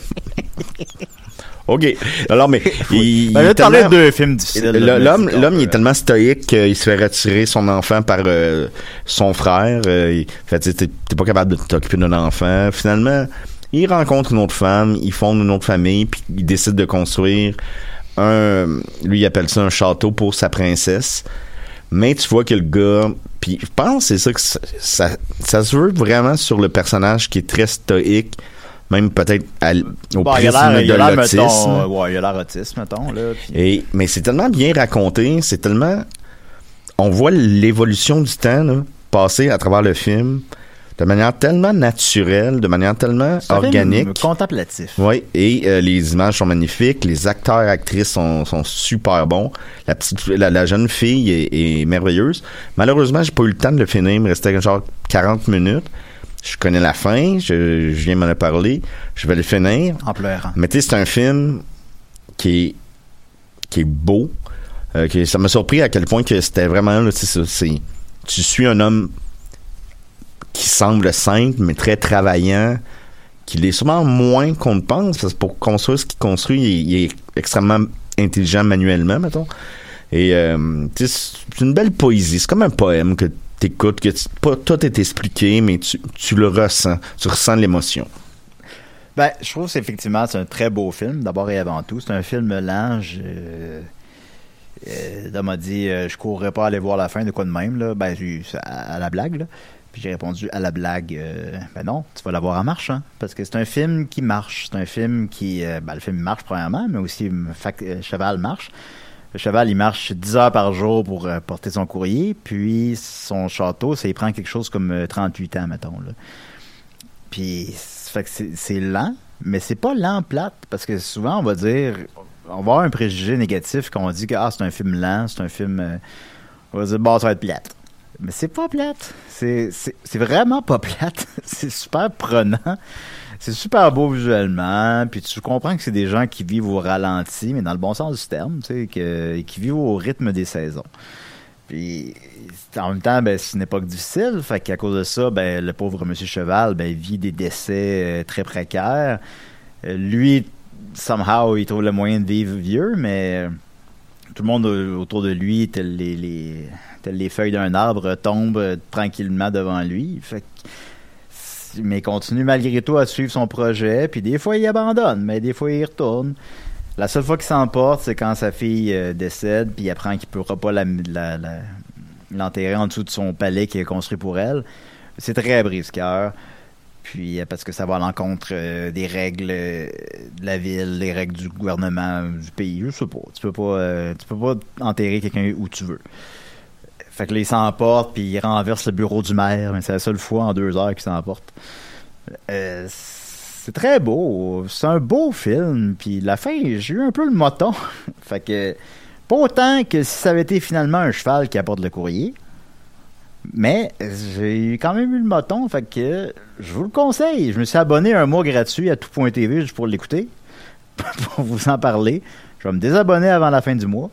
OK. Alors, mais. Il, Ben, il tellement- de films difficiles. L'homme, l'homme, il est tellement stoïque qu'il se fait retirer son enfant par euh, son frère. Euh, il fait, tu sais, t'es t'es pas capable de t'occuper d'un enfant. Finalement, il rencontre une autre femme, il fonde une autre famille, puis il décide de construire un, lui, il appelle ça un château pour sa princesse. Mais tu vois que le gars, puis je pense que c'est ça que ça, ça, ça se veut vraiment sur le personnage qui est très stoïque, même peut-être au Bon, a prisme de a l'autisme. mettons, euh, ouais, il a l'air autiste, mettons, là. puis- Et, mais c'est tellement bien raconté, c'est tellement. On voit l'évolution du temps là, passer à travers le film de manière tellement naturelle, de manière tellement organique. contemplatif. Oui, et euh, les images sont magnifiques, les acteurs actrices sont, sont super bons. La petite, la, la jeune fille est, est merveilleuse. Malheureusement, j'ai pas eu le temps de le finir, il me restait genre 40 minutes. Je connais la fin, je, je viens m'en en parler, je vais le finir. En pleurant. Mais tu sais, c'est un film qui est, qui est beau. Euh, que ça m'a surpris à quel point que c'était vraiment là, c'est tu suis un homme qui semble simple mais très travaillant qu'il est sûrement moins qu'on ne pense parce que pour construire ce qu'il construit il, est extrêmement intelligent manuellement mettons et euh, c'est une belle poésie c'est comme un poème que t'écoutes que pas tout est expliqué mais tu, tu le ressens tu ressens l'émotion Ben, je trouve c'est effectivement c'est un très beau film, d'abord et avant tout. C'est un film lent. Euh, Dom m'a dit euh, je courrais pas aller voir la fin de quoi de même là. Ben à, à la blague là. Puis j'ai répondu à la blague euh, ben non, tu vas la voir en marchant parce que c'est un film qui marche, c'est un film qui euh, ben, le film marche premièrement, mais aussi fac- euh, cheval marche. Le cheval, il marche 10 heures par jour pour porter son courrier, puis son château, ça il prend quelque chose comme euh, 38 ans, mettons. Là. Puis, fait que c'est lent, mais c'est pas lent plate, parce que souvent, on va dire, on va avoir un préjugé négatif quand on dit que ah, c'est un film lent, c'est un film. on va dire, bon, ça va être plate. Mais c'est pas plate. C'est vraiment pas plate. c'est super prenant. C'est super beau visuellement, puis tu comprends que c'est des gens qui vivent au ralenti, mais dans le bon sens du terme, tu sais, que, qui vivent au rythme des saisons. Puis en même temps, ben, c'est une époque difficile, fait qu'à cause de ça, ben, le pauvre Monsieur Cheval, ben, vit des décès euh, très précaires. Euh, lui, somehow, il trouve le moyen de vivre vieux, mais tout le monde euh, autour de lui, tel les, feuilles d'un arbre, tombe euh, tranquillement devant lui. Fait mais continue malgré tout à suivre son projet. Puis des fois, il abandonne, mais des fois, il retourne. La seule fois qu'il s'emporte, c'est quand sa fille euh, décède, puis il apprend qu'il ne pourra pas l'enterrer en dessous de son palais qu'il a construit pour elle. C'est très brise-cœur. Puis euh, parce que ça va à l'encontre euh, des règles euh, de la ville, des règles du gouvernement du pays. Je sais pas. Tu peux pas, tu peux pas enterrer quelqu'un où tu veux. Fait que là, il s'emporte, puis il renverse le bureau du maire, mais c'est la seule fois en deux heures qu'il s'emporte. Euh, c'est très beau. C'est un beau film. Puis la fin, j'ai eu un peu le moton. fait que, pas autant que si ça avait été finalement un cheval qui apporte le courrier. Mais j'ai quand même eu le moton. Fait que je vous le conseille. Je me suis abonné un mois gratuit à tout.tv juste pour l'écouter. pour vous en parler. Je vais me désabonner avant la fin du mois.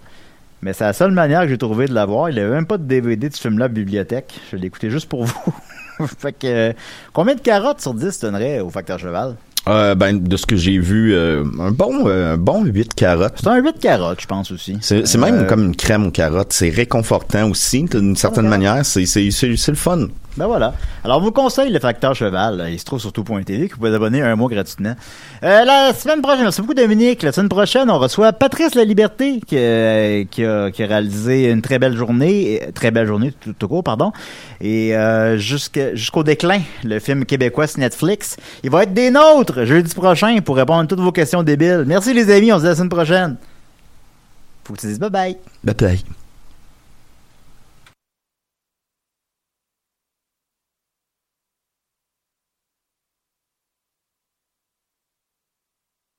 Mais c'est la seule manière que j'ai trouvé de l'avoir. Il n'y avait même pas de DVD de ce film-là bibliothèque. Je l'ai écouté juste pour vous. fait que, euh, combien de carottes sur 10 donnerais au facteur cheval? Euh, ben, de ce que j'ai vu, euh, un bon, euh, un bon 8 carottes. C'est un 8 carottes, je pense aussi. C'est même Euh, comme une crème aux carottes. C'est réconfortant aussi, d'une certaine manière. C'est c'est- c'est- c'est le fun. Ben voilà. Alors, vous conseille le facteur cheval. Il se trouve sur tout.tv que vous pouvez vous abonner un mois gratuitement. Euh, la semaine prochaine, merci beaucoup Dominique. La semaine prochaine, on reçoit Patrice La Liberté qui, euh, a, réalisé une très belle journée, très belle journée tout, tout court, pardon. Et euh, jusqu'au déclin, le film québécois sur Netflix. Il va être des nôtres jeudi prochain pour répondre à toutes vos questions débiles. Merci les amis, on se dit à la semaine prochaine. Faut que tu dises bye bye. Bye bye.